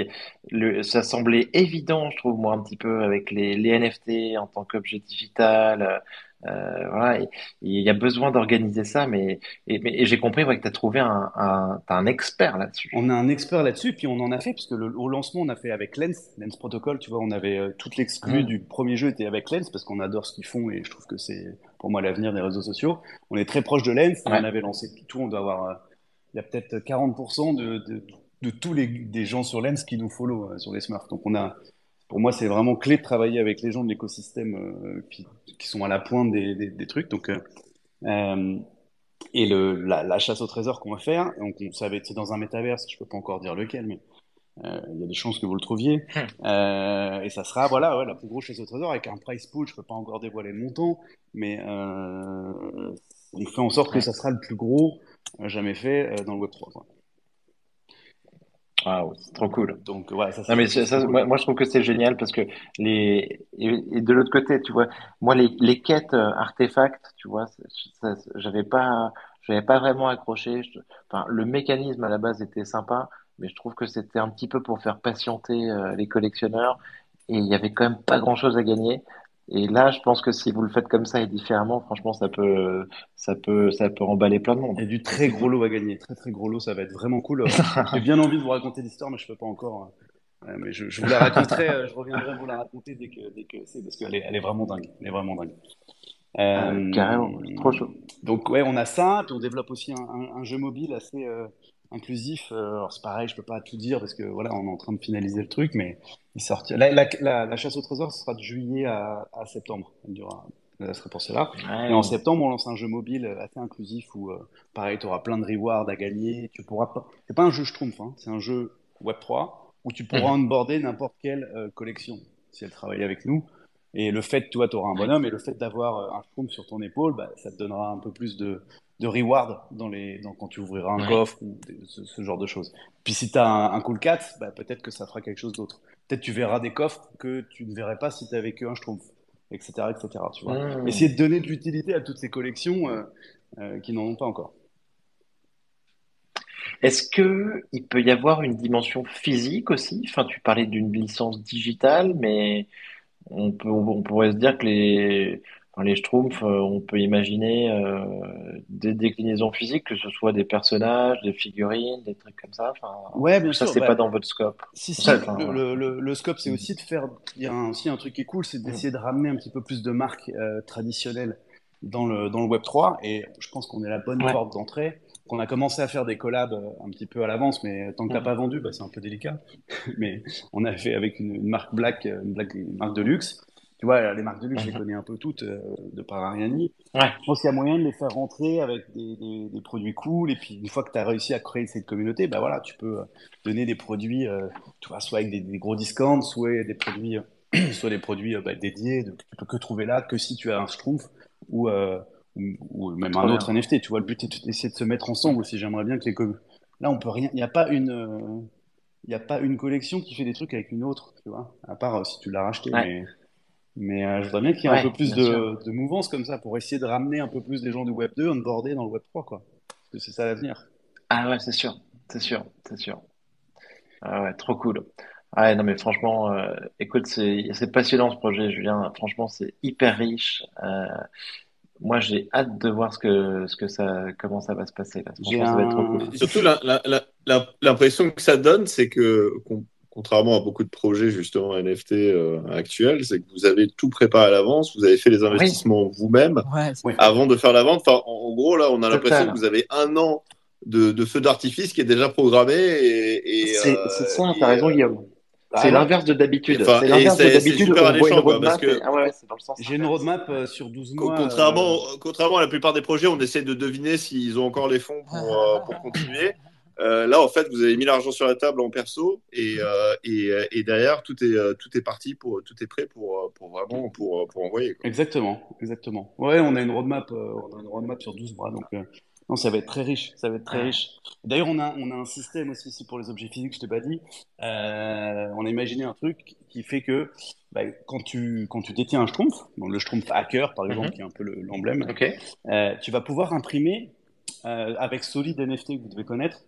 ça semblait évident, je trouve, moi, un petit peu, avec les, les NFT en tant qu'objet digital. Euh, voilà. Il y a besoin d'organiser ça, mais, et, mais- et j'ai compris ouais, que tu as trouvé un, un, t'as un expert là-dessus. On a un expert là-dessus, puis on en a fait, parce que le, au lancement, on a fait avec Lens, Lens Protocol, tu vois, on avait euh, toute l'exclu Mm. du premier jeu était avec Lens, parce qu'on adore ce qu'ils font, et je trouve que c'est, pour moi, l'avenir des réseaux sociaux. On est très proche de Lens, Ouais. on avait lancé tout, on doit avoir, euh, il y a peut-être 40% de, de, de tous les des gens sur Lens qui nous follow sur les Smurfs. Donc on a, pour moi, c'est vraiment clé de travailler avec les gens de l'écosystème euh, qui, qui sont à la pointe des, des, des trucs. Donc, euh, euh, et le, la, la chasse au trésor qu'on va faire, donc on, ça va être c'est dans un métaverse, je peux pas encore dire lequel, mais euh, il y a des chances que vous le trouviez. Euh, et ça sera voilà ouais, la plus grosse chasse au trésor avec un price pool, je peux pas encore dévoiler le montant, mais euh, on fait en sorte que ça sera le plus gros jamais fait dans le Web 3. Quoi. Waouh, c'est trop cool. Donc voilà, ça, Non, mais ça, cool. moi, moi, je trouve que c'est génial parce que les et, de l'autre côté, tu vois, moi les, les quêtes euh, artefacts, tu vois, j'avais pas j'avais pas vraiment accroché. Je- enfin, le mécanisme à la base était sympa, mais je trouve que c'était un petit peu pour faire patienter euh, les collectionneurs et il y avait quand même pas grand-chose à gagner. Et là, je pense que si vous le faites comme ça et différemment, franchement, ça peut ça peut ça peut emballer plein de monde. Il y a du très gros lot à gagner, très très gros lot, ça va être vraiment cool. J'ai bien envie de vous raconter l'histoire, mais je peux pas encore. euh, mais je, je vous la raconterai, euh, je reviendrai vous la raconter dès que, dès que c'est, parce qu'elle est, elle est vraiment dingue. Elle est vraiment dingue. Ah, Euh, carrément, c'est trop chaud. Donc ouais, on a ça, puis on développe aussi un, un- un jeu mobile assez euh, inclusif. Euh, alors c'est pareil, je peux pas tout dire parce que voilà, on est en train de finaliser le truc, mais il sortira. La, la, la, la chasse au trésor, ce sera de juillet à, à septembre. Elle durera. Elle sera pour cela. Et en septembre, on lance un jeu mobile assez inclusif où, euh, pareil, tu auras plein de rewards à gagner. Tu pourras pas. C'est pas un jeu Schtroumpf, hein, c'est un jeu Web 3 où tu pourras onboarder n'importe quelle euh, collection si elle travaille avec nous. Et le fait, toi, tu auras un bonhomme, et le fait d'avoir un Schtroumpf sur ton épaule, bah, ça te donnera un peu plus de, de reward dans les, dans, quand tu ouvriras un Ouais. coffre ou ce genre de choses. Puis si tu as un, un cool cat, bah, peut-être que ça fera quelque chose d'autre. Peut-être tu verras des coffres que tu ne verrais pas si tu avais qu'un schtroumpf, etc., etc. Tu vois. Mmh. Essayer de donner de l'utilité à toutes ces collections euh, euh, qui n'en ont pas encore. Est-ce que il peut y avoir une dimension physique aussi? Enfin, tu parlais d'une licence digitale, mais on peut, on pourrait se dire que les, les Schtroumpfs, euh, on peut imaginer euh, des déclinaisons physiques, que ce soit des personnages, des figurines, des trucs comme ça. Enfin, Ouais, bien ça, sûr. c'est bah, pas dans votre scope. Si, si, Ça, enfin, le, scope, c'est aussi de faire. Il y a un- aussi un truc qui est cool, c'est d'essayer de ramener un petit peu plus de marques euh, traditionnelles dans le, dans le Web3. Et je pense qu'on est la bonne Ouais. porte d'entrée. Qu'on a commencé à faire des collabs un petit peu à l'avance, mais tant que t'as Mhm. pas vendu, bah, c'est un peu délicat. mais on a fait avec une, une marque Black, une, Black- une marque de luxe. Tu vois, les marques de luxe, je les Mhm. connais un peu toutes euh, de par Ariani. Ouais. Je pense qu'il y a moyen de les faire rentrer avec des, des, des produits cool. Et puis, une fois que tu as réussi à créer cette communauté, bah voilà, tu peux euh, donner des produits, euh, tu vois, soit avec des, des gros discounts, soit des produits, euh, soit des produits bah, dédiés que tu peux que trouver là, que si tu as un Schtroumpf ou, ou, ou même un bien. autre NFT. Tu vois, le but est d'essayer de se mettre ensemble aussi. J'aimerais bien que les com- Là, on peut rien. Il n'y a pas une. Il n'y a pas une collection qui fait des trucs avec une autre, tu vois, à part si tu l'as racheté. Ouais. Mais, mais euh, je voudrais bien qu'il y ait Ouais, un peu plus de, de mouvance comme ça pour essayer de ramener un peu plus des gens du Web 2 onboardés dans le Web 3, quoi. Parce que c'est ça l'avenir. Ah ouais, c'est sûr, c'est sûr, c'est sûr. Ah ouais, trop cool. Ah ouais, non mais franchement, euh, écoute, c'est c'est passionnant ce projet, Julien. Franchement, c'est hyper riche. Euh, moi, j'ai hâte de voir ce que ce que ça, comment ça va se passer là. J'ai Franchement, ça va être trop un- cool. Surtout, l'impression que ça donne, c'est que, contrairement à beaucoup de projets justement NFT euh, actuels, c'est que vous avez tout préparé à l'avance, vous avez fait les investissements vous-même Ouais, avant de faire la vente. Enfin, en, en gros, là, on a l'impression que vous avez un an de, de feu d'artifice qui est déjà programmé. Et, et, C'est euh, ça, t'as raison, euh, Guillaume. Ah, C'est l'inverse de d'habitude. Enfin, C'est et l'inverse de d'habitude. Ah ouais, J'ai une roadmap euh, sur 12 co- mois. contrairement, euh, contrairement à la plupart des projets, on essaie de deviner s'ils ont encore les fonds pour, euh, pour continuer. Euh, là, en fait, vous avez mis l'argent sur la table en perso et, euh, et, et derrière, tout est, euh, tout est parti, pour, tout est prêt pour, euh, pour vraiment pour, pour envoyer. quoi. Exactement, exactement. Ouais, on a une roadmap, euh, on a une roadmap sur 12 mois, donc euh, non, ça va être très riche, ça va être très riche. D'ailleurs, on a, on a un système aussi pour les objets physiques, je t'ai pas dit. Euh, on a imaginé un truc qui fait que bah, quand tu, quand tu détiens un Schtroumpf, donc le Schtroumpf Hacker par exemple, Mhm. qui est un peu le- l'emblème, euh, tu vas pouvoir imprimer euh, avec Solid NFT que vous devez connaître.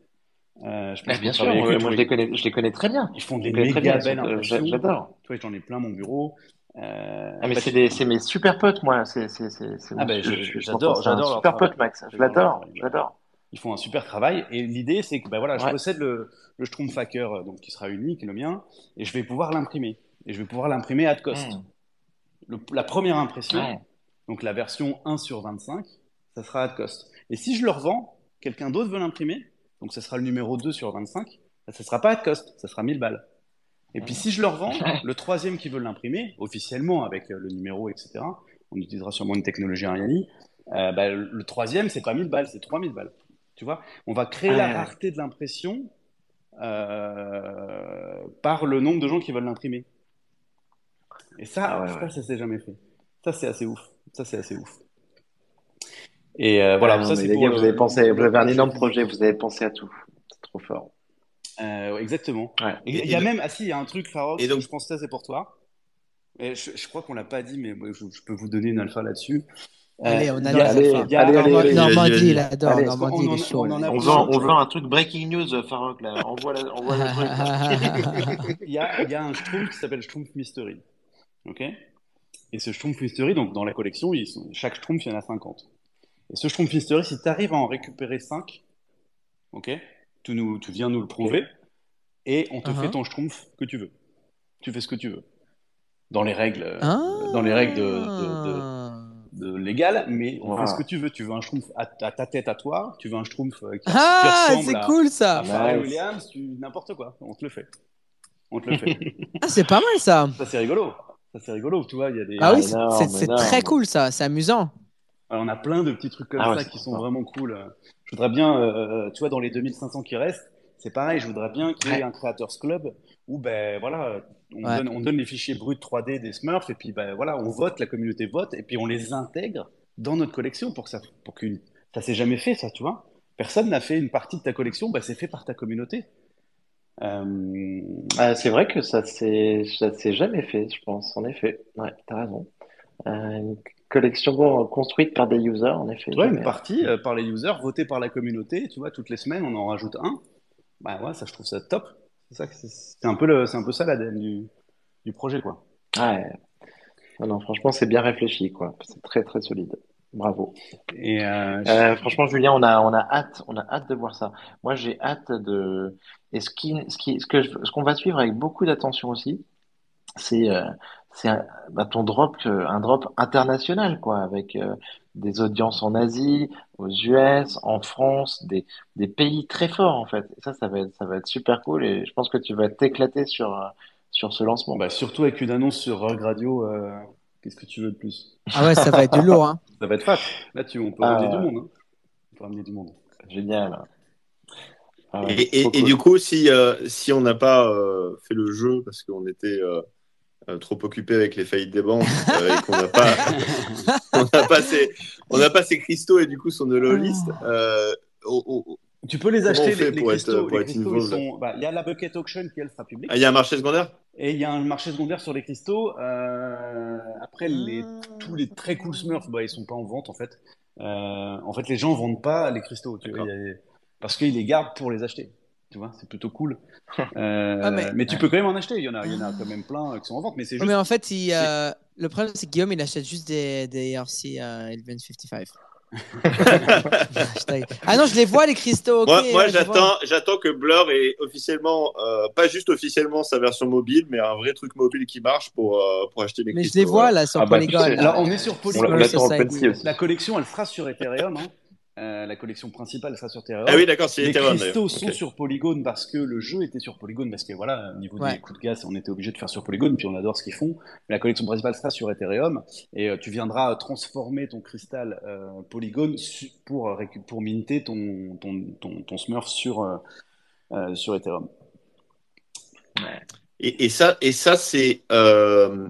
Euh, je pense Ah, que bien sûr, moi, moi, je les- connais, je les connais très bien. Ils font des méga bien. belles euh, impressions. J'adore. Toi, j'en ai plein mon bureau. Euh, Ah mais bah, c'est tu- des, c'est mes super potes moi. C'est, c'est, c'est, c'est Ah ben, je- je- je- j'adore- j'adore super pote Max. Je l'adore, j'adore. Ils font un super travail. Et l'idée, c'est que ben voilà, je Ouais. possède le, le Schtroumpf Hacker, euh, donc qui sera unique, le mien, et je vais pouvoir l'imprimer. Et je vais pouvoir l'imprimer at cost. Mmh. Le- la première impression, Ouais. donc la version 1 sur 25, ça sera at cost. Et si je le revends, quelqu'un d'autre veut l'imprimer, donc ça sera le numéro 2 sur 25, ben, ça sera pas at cost, ça sera 1000 balles. Et puis si je le revends, le troisième qui veut l'imprimer, officiellement avec euh, le numéro, etc., on utilisera sûrement une technologie Ariani, euh, bah, le troisième, c'est pas 1000 balles, c'est 3000 balles. Tu vois, on va créer la rareté de l'impression euh, par le nombre de gens qui veulent l'imprimer. Et ça, Ah ouais, ça, ouais. ça s'est jamais fait. Ça, c'est assez ouf. Ça, c'est assez ouf. Et euh, voilà, Ah ça, c'est pour gars, le- vous avez pensé, vous avez un énorme projet, vous avez pensé à tout. C'est trop fort. Euh, exactement. Ouais. Et Et- il y a même, ah si, il y a un truc, Farox, Et donc- je pense que ça c'est pour toi. Et je, je crois qu'on l'a pas dit, mais je, je peux vous donner une alpha là-dessus. Euh, Allez, on il y adore a- allez, Normandie, il adore. Allez, Normandie, on il en- est chaud. on On on vois. un truc breaking news, Farouk là. Envoie, la, envoie le truc. là. Il y a, il y a un Schtroumpf qui s'appelle Schtroumpf Mystery. Ok? Et ce Schtroumpf Mystery, donc dans la collection, ils sont, chaque Schtroumpf, il y en a 50. Et ce Schtroumpf Mystery, si tu arrives à en récupérer 5, ok tu, nous, tu viens nous le prouver, et on te Uh-huh. fait ton Schtroumpf que tu veux. Tu fais ce que tu veux. Dans les règles, euh, Ah. dans les règles de, de, de, de légales, mais on Voilà. fait ce que tu veux. Tu veux un Schtroumpf à, à ta tête à toi, tu veux un Schtroumpf euh, qui, qui Ah, ressemble c'est à, cool à ça. Pharrell Nice. Williams, tu n'importe quoi, on te le fait. On te le fait. Ah, c'est pas mal ça. Ça, c'est rigolo. Ça, c'est rigolo. Tu vois, il y a des. Ah oui, énorme, c'est très cool ça. C'est amusant. Alors, on a plein de petits trucs comme Ah ça qui sont vraiment cool. Je voudrais bien, euh, tu vois, dans les 2500 qui restent, c'est pareil. Je voudrais bien qu'il y ait Ouais. un Creators Club où, ben voilà, on, Ouais. donne, on donne les fichiers bruts 3D des Smurfs et puis, ben voilà, on vote, la communauté vote et puis on les intègre dans notre collection pour que ça, pour qu'une Ça s'est jamais fait, ça, tu vois. Personne n'a fait une partie de ta collection, bah, c'est fait par ta communauté. Euh, ah, c'est vrai que ça s'est ça s'est jamais fait, je pense. En effet, ouais, t'as raison. Euh, collection construite par des users, en effet. Ouais, une partie euh, par les users, votée par la communauté, tu vois, toutes les semaines, on en rajoute un. Bah ouais, ça, je trouve ça top. C'est un peu le, c'est un peu ça l'ADN du, du projet, quoi. Ouais. Non, non, franchement, c'est bien réfléchi, quoi. C'est très, très solide. Bravo. Et euh, Euh, franchement, Julien, on a, on a hâte, on a hâte de voir ça. Moi, j'ai hâte de. Et ce qui, ce qui, ce que, je- ce qu'on va suivre avec beaucoup d'attention aussi, c'est, euh, c'est un, bah, ton drop, euh, un drop international, quoi, avec euh, des audiences en Asie, aux US, en France, des, des pays très forts, en fait. Et ça, ça va être, ça va être super cool. Et je pense que tu vas t'éclater sur, euh, sur ce lancement. bah, surtout avec une annonce sur Rogue Radio, euh, qu'est-ce que tu veux de plus? Ah ouais, ça va être du lourd. Hein. Ça va être fat. Là, tu, on peut ramener du monde. Hein. On peut ramener du monde. Génial. Ah ouais, Et, et- trop et cool. du coup, si, euh, si on n'a pas euh, fait le jeu parce qu'on était euh, trop occupé avec les faillites des banques euh, et qu'on n'a pas, on n'a pas, on pas ces cristaux et du coup son hollow list, euh, oh. Tu peux les acheter, les, les pour être- cristaux. pour les être cristaux, ils involved sont, bah, il y a la bucket auction qui, elle, sera publique. Ah, il y a un marché secondaire? Et il y a un marché secondaire sur les cristaux. Euh, après, les, tous les très cool Smurfs, bah, ils sont pas en vente, en fait. Euh, en fait, les gens vendent pas les cristaux, tu vois, a- parce qu'ils les gardent pour les acheter. Tu vois, c'est plutôt cool. Euh, Ah, mais- mais... tu peux quand même en acheter. Il y en a, il y en a quand même plein qui sont en vente, mais c'est juste. mais en fait, il, euh, le problème, c'est que Guillaume, il achète juste des, des ERC euh, 1155. Hashtag. ah non, je les vois, les cristaux. Moi, j'attends, j'attends que Blur ait officiellement, euh, pas juste officiellement sa version mobile, mais un vrai truc mobile qui marche pour, euh, pour acheter des Mais je les vois là sur Ah bah, Polygon. là. Alors, on est sur On Polygon. La collection, elle sera sur Ethereum. Hein. Euh, la collection principale sera sur Ethereum. Ah oui, d'accord, c'est Les cristaux sont sur Polygon parce que le jeu était sur Polygon, parce que voilà, au niveau Ouais. des coups de gaz, on était obligé de faire sur Polygon, puis on adore ce qu'ils font. Mais la collection principale sera sur Ethereum, et euh, tu viendras transformer ton cristal euh, Polygon su- pour, euh, pour minter ton, ton, ton, ton Smurf sur, euh, euh, sur Ethereum. Et, et ça, et ça c'est euh,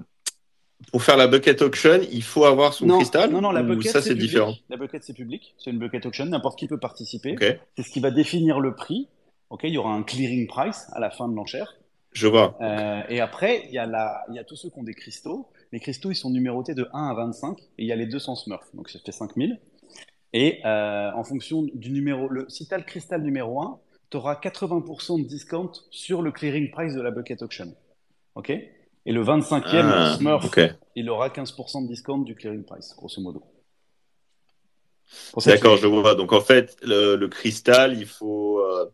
pour faire la bucket auction, il faut avoir son non, cristal. non, non, la bucket, ça c'est différent. La bucket, c'est public. C'est une bucket auction, n'importe qui peut participer. C'est ce qui va définir le prix. Ok, il y aura un clearing price à la fin de l'enchère. je vois. Euh, et après, il y, a la, il y a tous ceux qui ont des cristaux. Les cristaux, ils sont numérotés de 1 à 25. Et il y a les 200 Smurfs. Donc, ça fait 5000. Et euh, en fonction du numéro, le, si tu as le cristal numéro 1, tu auras 80% de discount sur le clearing price de la bucket auction. OK? Et le 25e Ah, Smurf, ok. il aura 15% de discount du clearing price, grosso modo. D'accord, je vois. Donc en fait, le, le cristal, il faut, euh,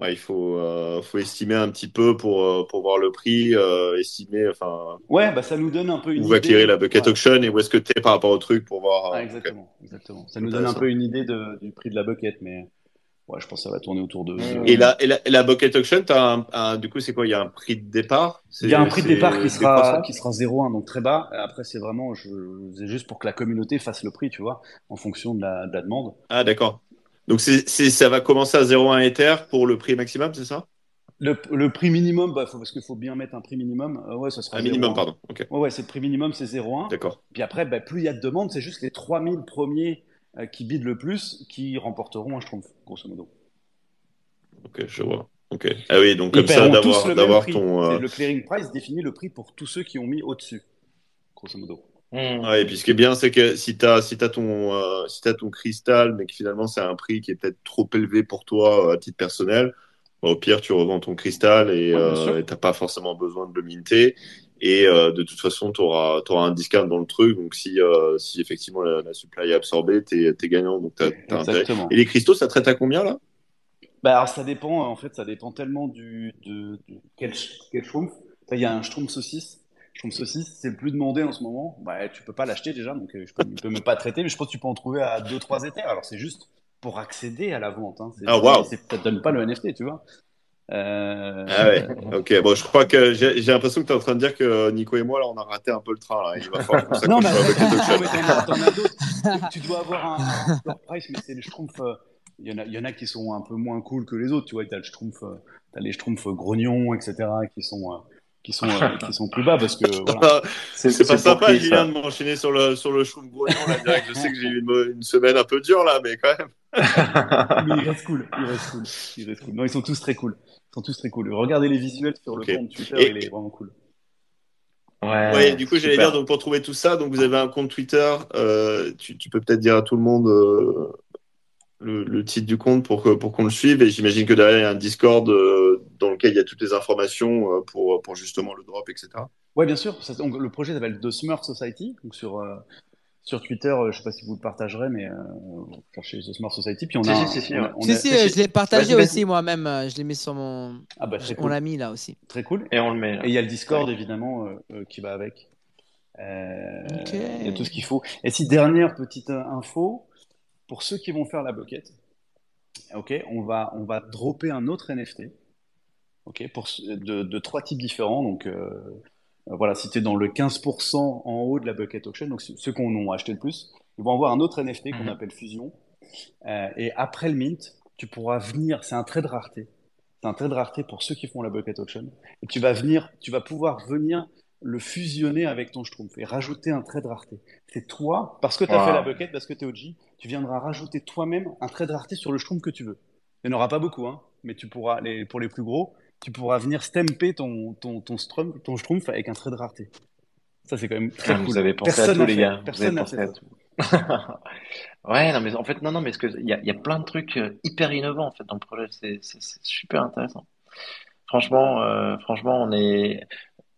ouais, il faut, euh, faut estimer un petit peu pour, euh, pour voir le prix, euh, estimer, enfin, Ouais, bah ça nous donne un peu une où va idée. acquérir la bucket auction et où est-ce que tu es par rapport au truc pour voir. Ah, exactement, exactement. Ça nous donne un peu une idée de- du prix de la bucket, mais ouais, je pense que ça va tourner autour de. Et la, et la, et la bucket auction, t'as un, un- du coup, c'est quoi? Il y a un prix de départ? Il y a un prix de départ qui sera, qui sera 0,1, donc très bas. Après, c'est vraiment, je, c'est juste pour que la communauté fasse le prix, tu vois, en fonction de la, de la demande. Ah, d'accord. Donc c'est, ça va commencer à 0,1 Ether pour le prix maximum, c'est ça? Le, le prix minimum, bah, faut, parce qu'il faut bien mettre un prix minimum. euh, ouais, ça sera Un minimum, 0,1. pardon. Ok, Ouais, ouais, c'est le prix minimum, c'est 0,1. d'accord. Puis après, bah, plus il y a de demandes, c'est juste les 3000 premiers qui bident le plus qui remporteront un schtroumpf, grosso modo. Ok, je vois. Ok. Ah oui, donc comme ça, d'avoir, ton. euh, Le clearing price définit le prix pour tous ceux qui ont mis au-dessus, grosso modo. Hmm. Ouais, et puis ce qui est bien, c'est que si tu as, si t'as ton, euh, si t'as ton cristal, mais que finalement c'est un prix qui est peut-être trop élevé pour toi euh, à titre personnel, bah, au pire, tu revends ton cristal et Ouais, euh, et t'as pas forcément besoin de le minter. Et euh, de toute façon, tu auras, un discount dans le truc. Donc si, euh, si effectivement la, la supply est absorbée, tu es, gagnant. Donc. Exactement. Et les cristaux, ça traite à combien là? Bah, alors ça dépend, en fait, ça dépend tellement du, de, de- quel, quel schtroumpf. Il y a un schtroumpf saucisse. Schtroumpf saucisse, c'est le plus demandé en ce moment. Bah, tu peux pas l'acheter déjà, donc euh, je peux, je peux même pas traiter, mais je pense que tu peux en trouver à 2-3 éthers. Alors c'est juste pour accéder à la vente. Hein. C'est- Ah, waouh. c'est- Ça te donne pas le NFT, tu vois. Euh, Ah ouais, ok. Bon, je crois que j'ai, j'ai l'impression que tu es en train de dire que Nico et moi, là, on a raté un peu le train. Là. Il va falloir qu'on Non, s'accroche mais mais t'en as, as d'autres. Tu, tu dois avoir un, un price, mais c'est les schtroumpfs. euh, Il y, en a, il y en a qui sont un peu moins cool que les autres. Tu vois, t'as le schtroumpf, euh, t'as les schtroumpfs grognons, etc., qui sont, euh, qui sont euh, qui sont plus bas parce que voilà. c'est pas sympa Julien de m'enchaîner sur le sur le Schtroumpf grognon là direct. Je sais que j'ai eu une, une, semaine un peu dure là, mais quand même. Mais il reste cool, il reste cool, il reste cool. Non, ils sont tous très cool. Ils sont tous très cool. Regardez les visuels sur le compte Twitter, Et... il est vraiment cool. Ouais, ouais, du coup, j'allais dire, donc pour trouver tout ça, donc vous avez un compte Twitter. Euh, tu, tu, peux peut-être dire à tout le monde euh, le, le, titre du compte pour, que, pour qu'on le suive. Et j'imagine que derrière, il y a un Discord euh, dans lequel il y a toutes les informations euh, pour, pour justement le drop, etc. Oui, bien sûr. Ça, donc, le projet s'appelle The Smurf Society. Donc sur, euh, sur Twitter, je ne sais pas si vous le partagerez, mais vous cherchez The Smurf Society. Puis on a, si, si, si, on, on si, a, si je l'ai partagé aussi moi-même. Je l'ai mis sur mon. Ah bah, cool. On l'a mis là aussi. Très cool. Et on le met. Là. Et il y a le Discord, ouais. évidemment, qui va avec. Euh, okay. Il y a tout ce qu'il faut. Et si dernière petite info, pour ceux qui vont faire la bucket, ok, on va, on va dropper un autre NFT, ok, pour, de, de trois types différents. Donc, euh, voilà, si tu es dans le 15% en haut de la bucket auction, donc ceux qui ont acheté le plus, ils vont avoir un autre NFT qu'on -hmm. appelle Fusion. Euh, et après le mint, tu pourras venir, c'est un trait de rareté. C'est un trait de rareté pour ceux qui font la bucket auction. Et tu vas venir, tu vas pouvoir venir le fusionner avec ton Schtroumpf et rajouter un trait de rareté. C'est toi, parce que tu as wow. fait la bucket, parce que tu es OG, tu viendras rajouter toi-même un trait de rareté sur le Schtroumpf que tu veux. Il n'y en aura pas beaucoup, hein, mais tu pourras, les, pour les plus gros, tu pourras venir stamper ton, ton, ton, strum, ton Schtroumpf avec un trait de rareté. Ça, c'est quand même très ah, cool. Vous avez pensé Personne à tout, les gars. Personne n'a fait à tout. ouais, non, mais en fait, non, non, mais il y a, y a plein de trucs euh, hyper innovants en fait dans le projet. C'est super intéressant. Franchement, euh, franchement, on est,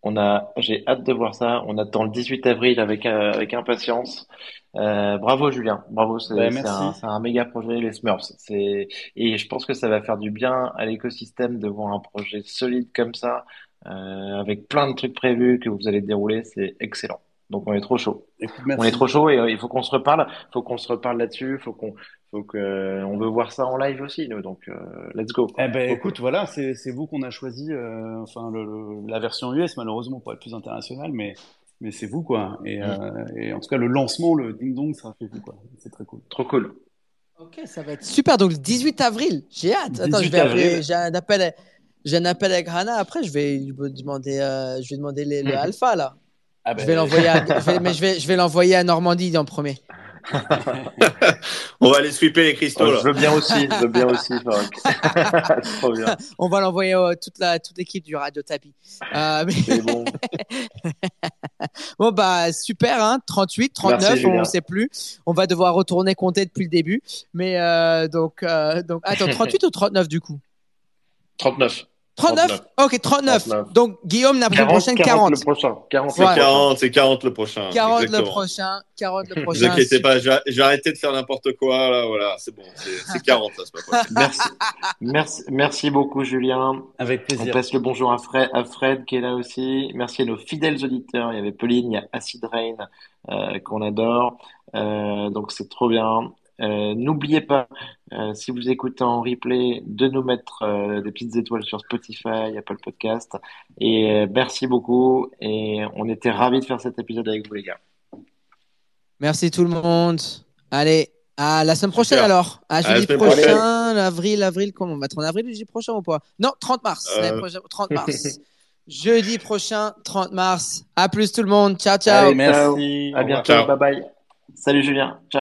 on a, j'ai hâte de voir ça. On attend le 18 avril avec euh, avec impatience. Euh, bravo Julien, bravo. C'est ouais, un, un, méga projet les Smurfs. C'est et je pense que ça va faire du bien à l'écosystème de voir un projet solide comme ça, euh, avec plein de trucs prévus que vous allez dérouler. C'est excellent. Donc on est trop chaud. Écoute, on est trop chaud et euh, il faut qu'on se reparle. Il faut qu'on se reparle là-dessus. Faut qu'on donc, euh, on veut voir ça en live aussi, nous. Donc, euh, let's go. Eh ben, écoute, voilà, c'est vous qu'on a choisi. Euh, enfin, le, le, la version US, malheureusement, pour être plus internationale, mais mais c'est vous, quoi. Et, mmh. et, en tout cas, le lancement, le ding dong, ça fait vous, quoi. C'est très cool. Trop cool. Ok, ça va être super. Donc, le 18 avril, j'ai hâte. Attends, je vais. J'ai un appel. J'ai un appel avec Hannah. Après, je vais demander, je vais demander les, le alpha là. Ah ben... Je vais l'envoyer. mais je vais, je vais l'envoyer à Normandie en premier. on va aller sweeper les cristaux. Oh, je veux bien aussi, je veux bien aussi, Trop bien. On va l'envoyer à toute la toute l'équipe du Radio Tapis. Euh, mais... bon. bon bah super, hein, 38, 39, Merci, on ne sait plus. On va devoir retourner compter depuis le début. Mais euh, donc euh, donc attends, 38 ou 39 du coup? 39. 39, 39. Ok, 39. 39. Donc, Guillaume n'a pris le prochain 40. 40 le prochain. 40, c'est 40, c'est 40 le prochain. 40 Exactement. le prochain. 40 le prochain. Ne vous inquiétez pas, j'ai arrêté de faire n'importe quoi. Là, voilà, c'est bon. C'est 40, là, c'est pas merci. merci. Merci beaucoup, Julien. Avec plaisir. On passe le bonjour à Fred, à Fred qui est là aussi. Merci à nos fidèles auditeurs. Il y avait Pauline, il y a Acid Rain euh, qu'on adore. Euh, donc, c'est trop bien. Euh, N'oubliez pas, euh, si vous écoutez en replay, de nous mettre euh, des petites étoiles sur Spotify, Apple Podcast. Et euh, merci beaucoup. Et on était ravis de faire cet épisode avec vous, les gars. Merci tout le monde. Allez, à la semaine prochaine Super. alors. À jeudi prochain, avril, avril, comment on va être en avril, jeudi prochain ou pas? Non, 30 mars. Prochaine, 30 mars. jeudi prochain, 30 mars. À plus tout le monde. Ciao, ciao. Allez, merci. À bientôt. Bye bye. Salut Julien. Ciao.